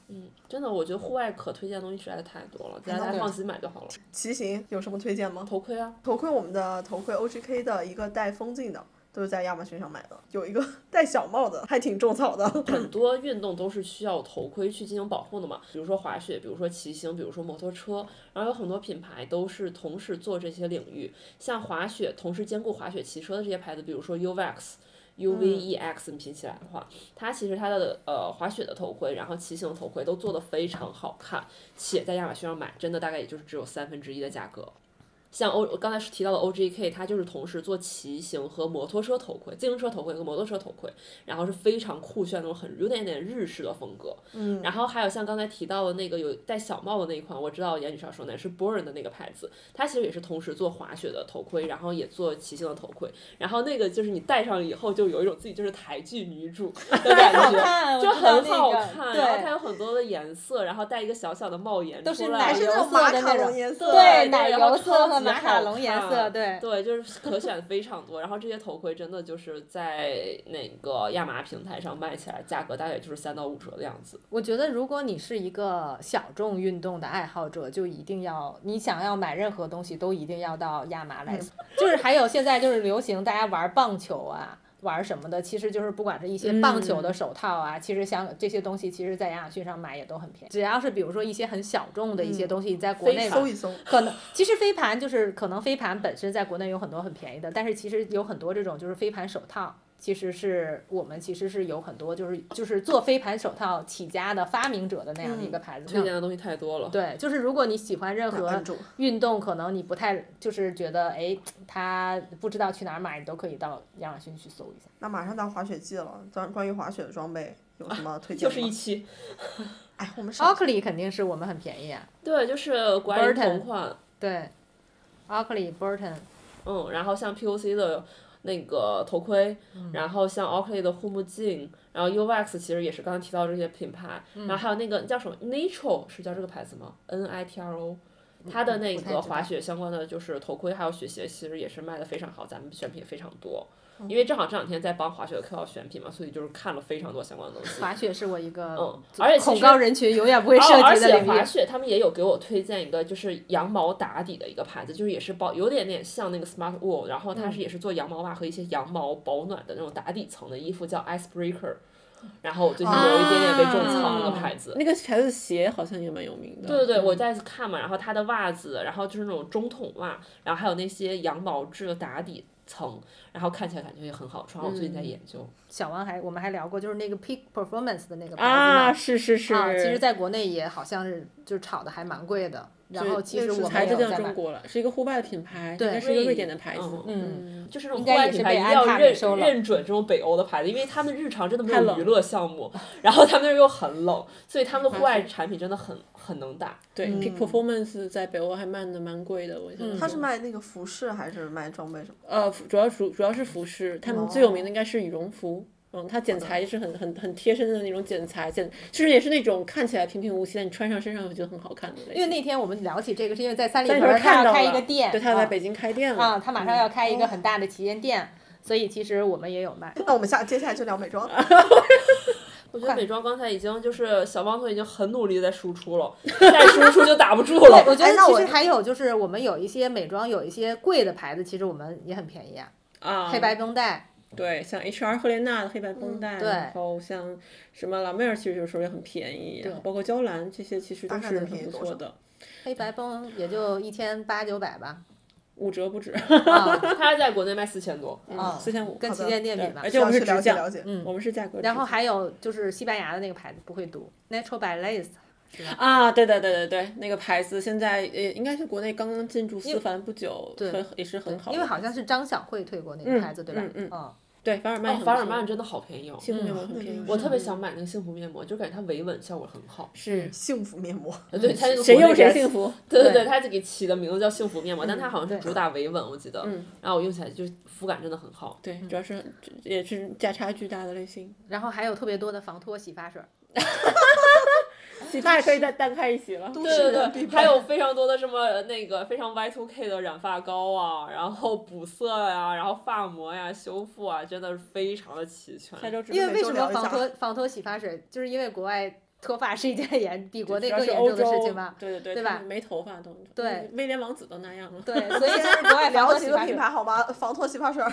嗯，真的，我觉得户外可推荐的东西实在是太多了，大家放心买就好了。骑行有什么推荐吗？头盔啊，头盔，我们的头盔 OGK 的一个带风镜的，都是在亚马逊上买的。有一个 <laughs> 戴小帽的，还挺种草的。很 <laughs> 多运动都是需要头盔去进行保护的嘛，比如说滑雪，比如说骑行，比如说摩托车，然后有很多品牌都是同时做这些领域，像滑雪同时兼顾滑雪、骑车的这些牌子，比如说 Uvex。U V E X 你拼起来的话，它其实它的呃滑雪的头盔，然后骑行头盔都做得非常好看，且在亚马逊上买真的大概也就是只有三分之一的价格。像我刚才是提到的 O G K，它就是同时做骑行和摩托车头盔、自行车头盔和摩托车头盔，然后是非常酷炫那种很有点点日式的风格。嗯，然后还有像刚才提到的那个有戴小帽的那一款，我知道严女士要说的是 Born 的那个牌子，它其实也是同时做滑雪的头盔，然后也做骑行的头盔，然后那个就是你戴上以后就有一种自己就是台剧女主的感觉，<laughs> 就很好看，然后它有很多的颜色，然后戴一个小小的帽檐都是出来奶色的那种，颜色，对，奶油色马卡龙颜色，对。对，就是可选非常多。然后这些头盔真的就是在那个亚麻平台上卖起来，价格大概就是三到五折的样子。我觉得，如果你是一个小众运动的爱好者，就一定要你想要买任何东西，都一定要到亚麻来。<laughs> 就是还有现在就是流行大家玩棒球啊。玩什么的，其实就是不管是一些棒球的手套啊，其实像这些东西，其实在亚马逊上买也都很便宜。只要是比如说一些很小众的一些东西，在国内搜一搜。可能其实飞盘就是可能飞盘本身在国内有很多很便宜的，但是其实有很多这种就是飞盘手套，其实是我们其实是有很多就是就是做飞盘手套起家的发明者的那样的一个牌子。推荐的东西太多了。对，就是如果你喜欢任何运动，可能你不太就是觉得哎，他不知道去哪儿买，你都可以到亚马逊去搜一下。那马上到滑雪季了，关关于滑雪的装备有什么推荐吗？就是一期，<laughs> 哎，我们上 Oakley 肯定是我们很便宜啊，对，就是国 Burton 同款，对，Oakley、Burton，嗯，然后像 POC 的那个头盔，然后像 Oakley 的护目镜，然后 Uvax 其实也是刚才提到这些品牌，然后还有那个叫什么 Nitro 是叫这个牌子吗？N I T R O。它的那个滑雪相关的就是头盔还有雪鞋，其实也是卖的非常好，咱们选品也非常多。因为正好这两天在帮滑雪的 KOL 选品嘛，所以就是看了非常多相关的东西。滑雪是我一个嗯而且恐高人群永远不会哦，涉及的领域。滑雪他们也有给我推荐一个，就是羊毛打底的一个牌子，就是也是包有点点像那个 Smart Wool，然后它嗯是也是做羊毛袜和一些羊毛保暖的那种打底层的衣服，叫 Icebreaker。然后我最近有一点点被种草那个牌子。那个牌子鞋好像也蛮有名的。对对对，我在看嘛，然后它的袜子，然后就是那种中筒袜，然后还有那些羊毛质的打底层，然后看起来感觉也很好穿。我最近在研究。小王还我们还聊过，就是那个 Peak Performance 的那个牌子啊，嘛，是是是。啊，其实在国内也好像是就是炒的还蛮贵的。然后其实我们牌子进也有在，中国了，是一个户外的品牌，对应该是一个瑞典的牌子。嗯嗯，就是这种户外品牌一定要认认准这种北欧的牌子，因为他们日常真的没太冷有娱乐项目，<laughs> 然后他们那儿又很冷，所以他们的户外产品真的很很能打。对嗯，Peak Performance 在北欧还卖的蛮贵的，我想嗯他是卖那个服饰还是卖装备什么？呃，主要主主要是服饰，他们最有名的应该是羽绒服。嗯，它剪裁是很很很贴身的那种剪裁，剪就是也是那种看起来平平无奇，但你穿上身上会觉得很好看的。因为那天我们聊起这个，是因为在三里屯要开一看到了个店，对，他啊在北京开店了。啊，他马上要开一个很大的旗舰店，所以其实我们也有卖。<laughs> 那我们下接下来就聊美妆。<laughs> 我觉得美妆刚才已经就是小汪总已经很努力地在输出了，再输出就打不住了。我觉得哎那我其实还有就是我们有一些美妆有一些贵的牌子，其实我们也很便宜啊，啊，黑白绷带，对，像 HR 赫莲娜的黑白绷带，嗯然后像什么拉梅尔，其实有时候也很便宜，然后包括娇兰这些，其实都是很不错的，黑白绷也就一千八九百吧，五折不止，<laughs> 啊它在国内卖四千多，啊，四千五，跟旗舰店比吧而。且我们是了解。嗯我们是价格。然后还有就是西班牙的那个牌子不会读，Natural by Lace，啊，对对对对对，那个牌子现在呃应该是国内刚刚进驻思凡不久，对也是很好因为好像是张小慧推过那个牌子，对吧？嗯嗯，对凡尔曼哦凡尔曼真的好便宜哦。幸福面膜很便宜，我特别想买那个幸福面膜，就感觉它维稳效果很好。是幸福面膜，呃对，它那个 <laughs> 谁用谁幸福，<laughs> 对对对，它这给起的名字叫幸福面膜，但它好像是主打维稳，我记得。嗯。然后我用起来就肤感真的很好。对，主要是也是价差巨大的类型，然后还有特别多的防脱洗发水，<laughs> 洗发也可以再单开一起了。对对对，还有非常多的什么那个非常 Y two K 的染发膏啊，然后补色呀、然后发膜呀、修复啊，真的是非常的齐全。因为为什么防脱防脱洗发水，就是因为国外脱发是一件严比国内更严重的事情吧？对对对，对吧没头发都对威廉王子都那样了。对，所以就是国外 <laughs> 防聊几个品牌好吗？防脱洗发水儿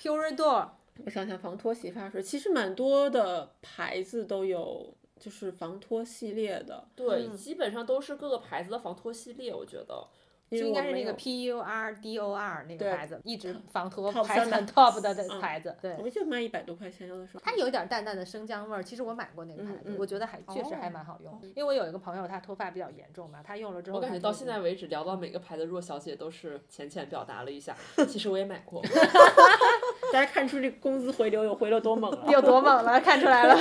，Pureador，我想想，防脱洗发水其实蛮多的牌子都有，就是防脱系列的。对，基本上都是各个牌子的防脱系列，我觉得。就应该是那个 P U R D O R 那个牌子，一直防脱排很 top 的牌子。对，我们就卖一百多块钱，有的时候。它有一点淡淡的生姜味儿。其实我买过那个牌子，我觉得还确实还蛮好用。因为我有一个朋友，他脱发比较严重嘛，他用了之后，我感觉到现在为止，聊到每个牌子弱小姐都是浅浅表达了一下，<laughs> 其实我也买过。<laughs> 大家看出这个工资回流有回流多猛了。有多猛了，看出来了。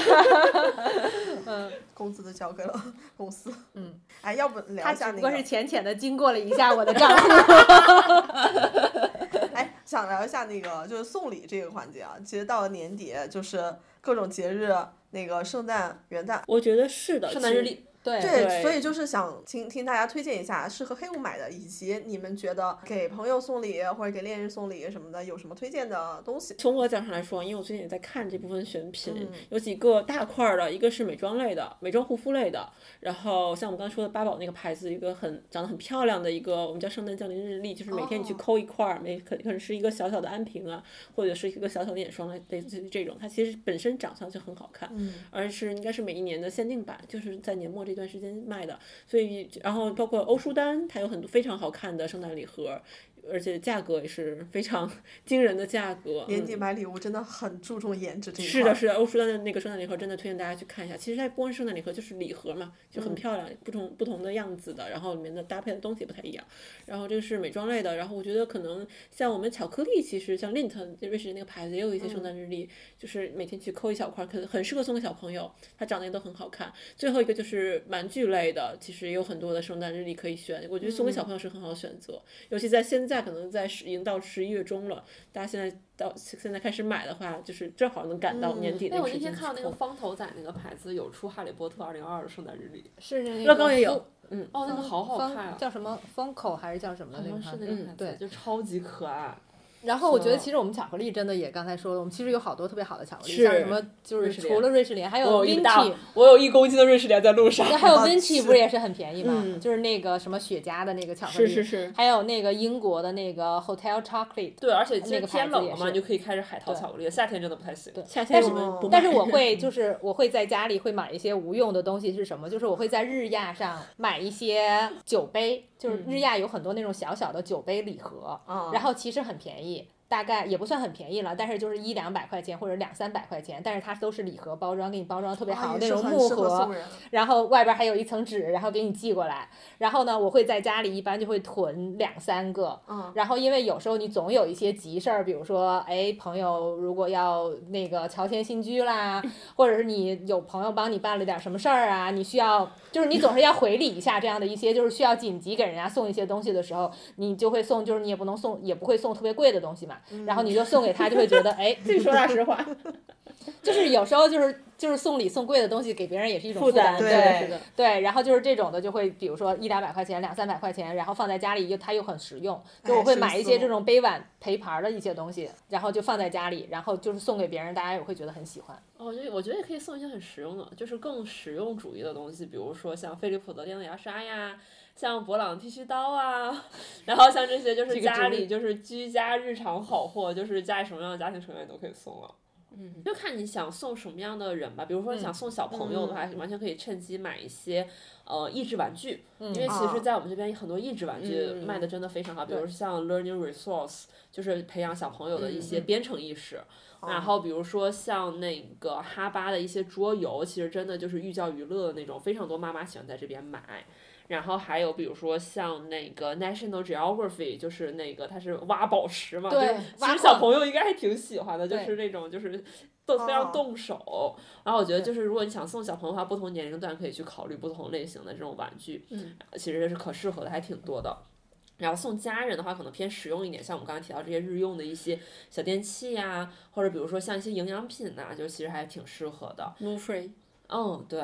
<laughs> 嗯工资都交给了 <laughs> 公司。嗯，哎，要不聊他一下那个只不过是？浅浅的经过了一下我的账户。<laughs> 哎，想聊一下那个就是送礼这个环节啊。其实到了年底，就是各种节日，那个圣诞、元旦，我觉得是的。圣诞日历，对对，所以就是想听听大家推荐一下适合黑五买的，以及你们觉得给朋友送礼或者给恋人送礼什么的，有什么推荐的东西？从我角度上来说，因为我最近也在看这部分选品，嗯。有几个大块儿的，一个是美妆类的，美妆护肤类的，然后像我们刚才说的八宝那个牌子，一个很长得很漂亮的一个，我们叫圣诞降临日历，就是每天你去哦。抠一块儿，每可可能是一个小小的安瓶啊，或者是一个小小的眼霜类类似于这种，它其实本身长相就很好看，嗯，而是应该是每一年的限定版，就是在年末这段时间卖的，所以然后包括欧舒丹，它有很多非常好看的圣诞礼盒。而且价格也是非常 <laughs> 惊人的价格，年底嗯买礼物真的很注重颜值这一块。是的，是的，欧舒丹的那个圣诞礼盒真的推荐大家去看一下。其实它不光是圣诞礼盒，就是礼盒嘛，就嗯很漂亮，不同不同的样子的，然后里面的搭配的东西不太一样。然后这个是美妆类的，然后我觉得可能像我们巧克力，其实像 Lint 瑞士那个牌子也有一些嗯圣诞日历，就是每天去抠一小块儿，可能很适合送给小朋友，它长得也都很好看。最后一个就是玩具类的，其实也有很多的圣诞日历可以选，我觉得送嗯给小朋友是很好的选择，尤其在现在可能在十已经到十一月中了，大家现在到现在开始买的话，就是正好能赶到年底那那个时间去天看到那个。方头仔那个牌子有出《哈利波特二零二二》的圣诞日历，是那乐高也有，嗯，哦，那个好好看啊，叫什么风口还是叫什么的好那个牌子？像是那个牌子，对就超级可爱。然后我觉得其实我们巧克力真的也刚才说了，我们其实有好多特别好的巧克力，像什么就是除了瑞士莲，还有 Vinci，，我有一公斤的瑞士莲在路上。还有好 Vinci 不是也是很便宜吗？嗯就是那个什么雪茄的那个巧克力，是是是，还有那个英国的那个 Hotel Chocolate。对，而且那个牌天冷了嘛，子也是你就可以开始海淘巧克力了。夏天真的不太行。对夏天但是我们不但是我会 <laughs> 就是我会在家里会买一些无用的东西是什么？就是我会在日亚上买一些酒杯，就是日亚有很多那种小小的酒杯礼盒，啊然后其实很便宜。大概也不算很便宜了，但是就是一两百块钱或者两三百块钱，但是它都是礼盒包装，给你包装特别好，那种木盒然后外边还有一层纸，然后给你寄过来。然后呢，我会在家里一般就会囤两三个，嗯然后因为有时候你总有一些急事儿，比如说，哎，朋友如果要那个乔迁新居啦，<laughs> 或者是你有朋友帮你办了点什么事儿啊，你需要，就是你总是要回礼一下这样的一些，就是需要紧急给人家送一些东西的时候，你就会送，就是你也不能送，也不会送特别贵的东西嘛，然后你就送给他，就会觉得，哎，<laughs> 自己说大实话，就是有时候就是就是送礼送贵的东西给别人也是一种负担，担，对，对。对，然后就是这种的，就会比如说一两百块钱、两三百块钱，然后放在家里又它又很实用，就我会买一些这种杯碗陪盘儿的一些东西，然后就放在家里，然后就是送给别人，大家也会觉得很喜欢。哦，我觉得我觉得也可以送一些很实用的，就是更实用主义的东西，比如说像飞利浦的电动牙刷呀，像博朗剃须刀啊，<laughs> 然后像这些就是家里就是居家日常好货，就是家里什么样的家庭成员都可以送了。嗯，就看你想送什么样的人吧，比如说你想送小朋友的话，完全可以趁机买一些呃益智玩具，因为其啊实，在我们这边很多益智玩具嗯卖的真的非常好，比如像 Learning Resource，就是培养小朋友的一些嗯。编程意识。然后比如说像那个哈巴的一些桌游，其实真的就是寓教于乐的那种，非常多妈妈喜欢在这边买。然后还有比如说像那个 National Geography，就是那个它是挖宝石嘛，对就其实小朋友应该还挺喜欢的，就是那种就是都非常哦动手。然后我觉得就是如果你想送小朋友的话，不同年龄段可以去考虑不同类型的这种玩具，嗯，其实是可适合的，还挺多的。然后送家人的话，可能偏实用一点，像我们刚才提到这些日用的一些小电器呀、或者比如说像一些营养品呐、就其实还挺适合的。，no free，嗯，对。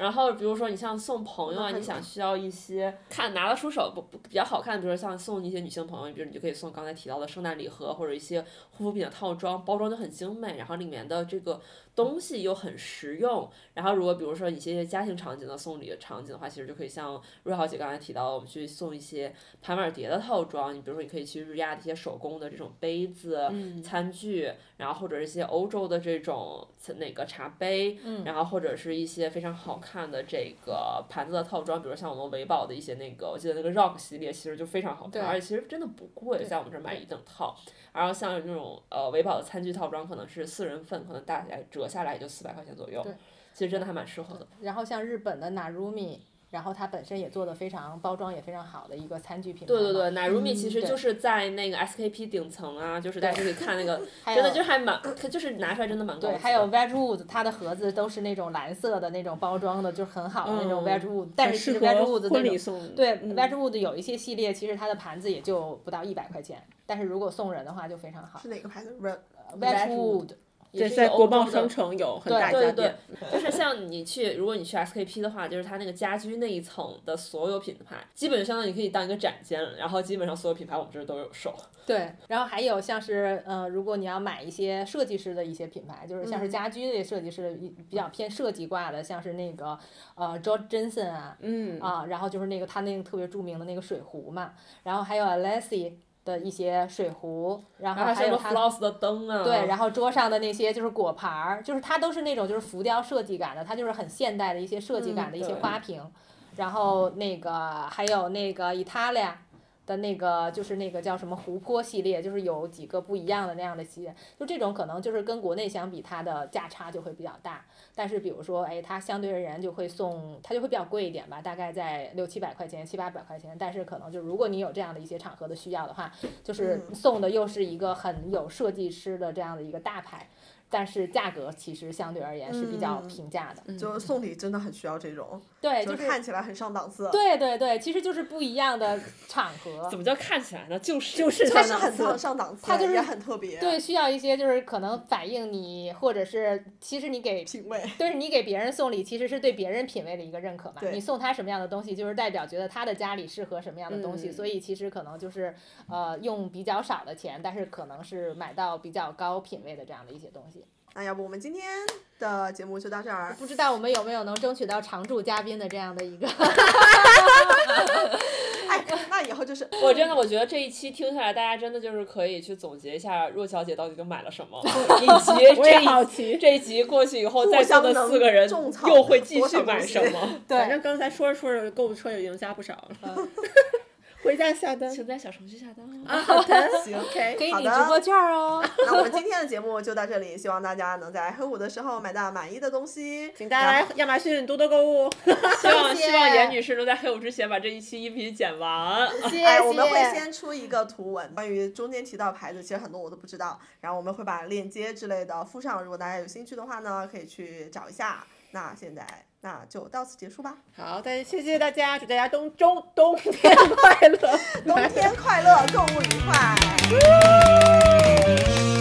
然后比如说你像送朋友啊，你想需要一些看拿得出手不不比较好看的，比如说像送一些女性朋友，比如你就可以送刚才提到的圣诞礼盒或者一些护肤品的套装，包装就很精美，然后里面的这个东西又很实用。然后如果比如说一些家庭场景的送礼的场景的话，其实就可以像瑞豪姐刚才提到的，我们去送一些盘碗碟的套装，你比如说你可以去日亚的一些手工的这种杯子、餐具，然后或者一些欧洲的这种那个茶杯，然后或者是一些非常好看的这个盘子的套装，比如像我们维宝的一些那个，我记得那个 Rock 系列其实就非常好看，而且其实真的不贵，在我们这儿买一整套。然后像那种呃维宝的餐具套装，可能是四人份，可能大概折下来也就四百块钱左右，其实真的还蛮适合的。然后像日本的 Narumi，然后它本身也做的非常包装也非常好的一个餐具品牌对对对，奶如米其实就是在那个 SKP 顶层啊，就是大家可以看那个，<laughs> 真的有就还蛮，它就是拿出来真的蛮高级对，还有 Wedgwood，它的盒子都是那种蓝色的那种包装的，就很好的那种嗯 Wedgwood，、但是 Wedgwood 那种。婚礼送。对嗯 Wedgwood 有一些系列，其实它的盘子也就不到一百块钱，但是如果送人的话就非常好是。哪个牌子？Red Wedgwood 对，也是在国贸商城有很对大一对对家店。对，就是像你去，如果你去 SKP 的话，就是它那个家居那一层的所有品牌，基本就相当于你可以当一个展间，然后基本上所有品牌我们这儿都有售。<laughs> 对，然后还有像是呃，如果你要买一些设计师的一些品牌，就是像是嗯家居类设计师的一比较偏设计挂的，像是那个呃 George Jensen 啊，嗯，啊，然后就是那个他那个特别著名的那个水壶嘛，然后还有 Alessi 的一些水壶，然后还有个还有他 Floss 的灯啊，对，然后桌上的那些就是果盘儿，就是它都是那种就是浮雕设计感的，它就是很现代的一些设计感的一些花瓶，然后那个还有那个 Italia 的那个就是那个叫什么湖泊系列，就是有几个不一样的那样的系列，就这种可能就是跟国内相比，它的价差就会比较大。但是比如说，哎，它相对而言就会送，它就会比较贵一点吧，大概在六七百块钱、七八百块钱。但是可能就如果你有这样的一些场合的需要的话，就是嗯送的又是一个很有设计师的这样的一个大牌，但是价格其实相对而言是比较嗯平价的。就是送礼真的很需要这种，对，就就是看起来很上档次。对对对，其实就是不一样的场合怎。么叫看起来呢？就是就是它上档次是很上上档次，它就是也很特别。对，需要一些就是可能反映你，或者是其实你给品味。对你给别人送礼，其实是对别人品味的一个认可嘛。你送他什么样的东西，就是代表觉得他的家里适合什么样的东西，嗯所以其实可能就是呃用比较少的钱，但是可能是买到比较高品位的这样的一些东西。那要不我们今天的节目就到这儿。不知道我们有没有能争取到常驻嘉宾的这样的一个 <laughs> 哎，那以后就是我真的，我觉得这一期听下来，大家真的就是可以去总结一下若小姐到底都买了什么，<laughs> 以及这一集。这一集过去以后，在座的四个人又会继续买什么？对反正刚才说着说着，购物车已经加不少了。嗯 <laughs> 回家下单请在小程序下单哦。啊，好的，<laughs> 行，OK，<laughs> 可以好的领直播券哦。<laughs> 那我们今天的节目就到这里，希望大家能在黑五的时候买到满意的东西。请大家来亚马逊多多购物。希望谢谢希望严女士能在黑五之前把这一期音频剪完。谢谢。哎，我们会先出一个图文，关于中间提到牌子，其实很多我都不知道。然后我们会把链接之类的附上，如果大家有兴趣的话呢，可以去找一下。那现在那就到此结束吧，好，再谢谢大家，祝大家冬中 <laughs> 冬天快乐，<laughs> 冬天快乐，购物愉快。<laughs>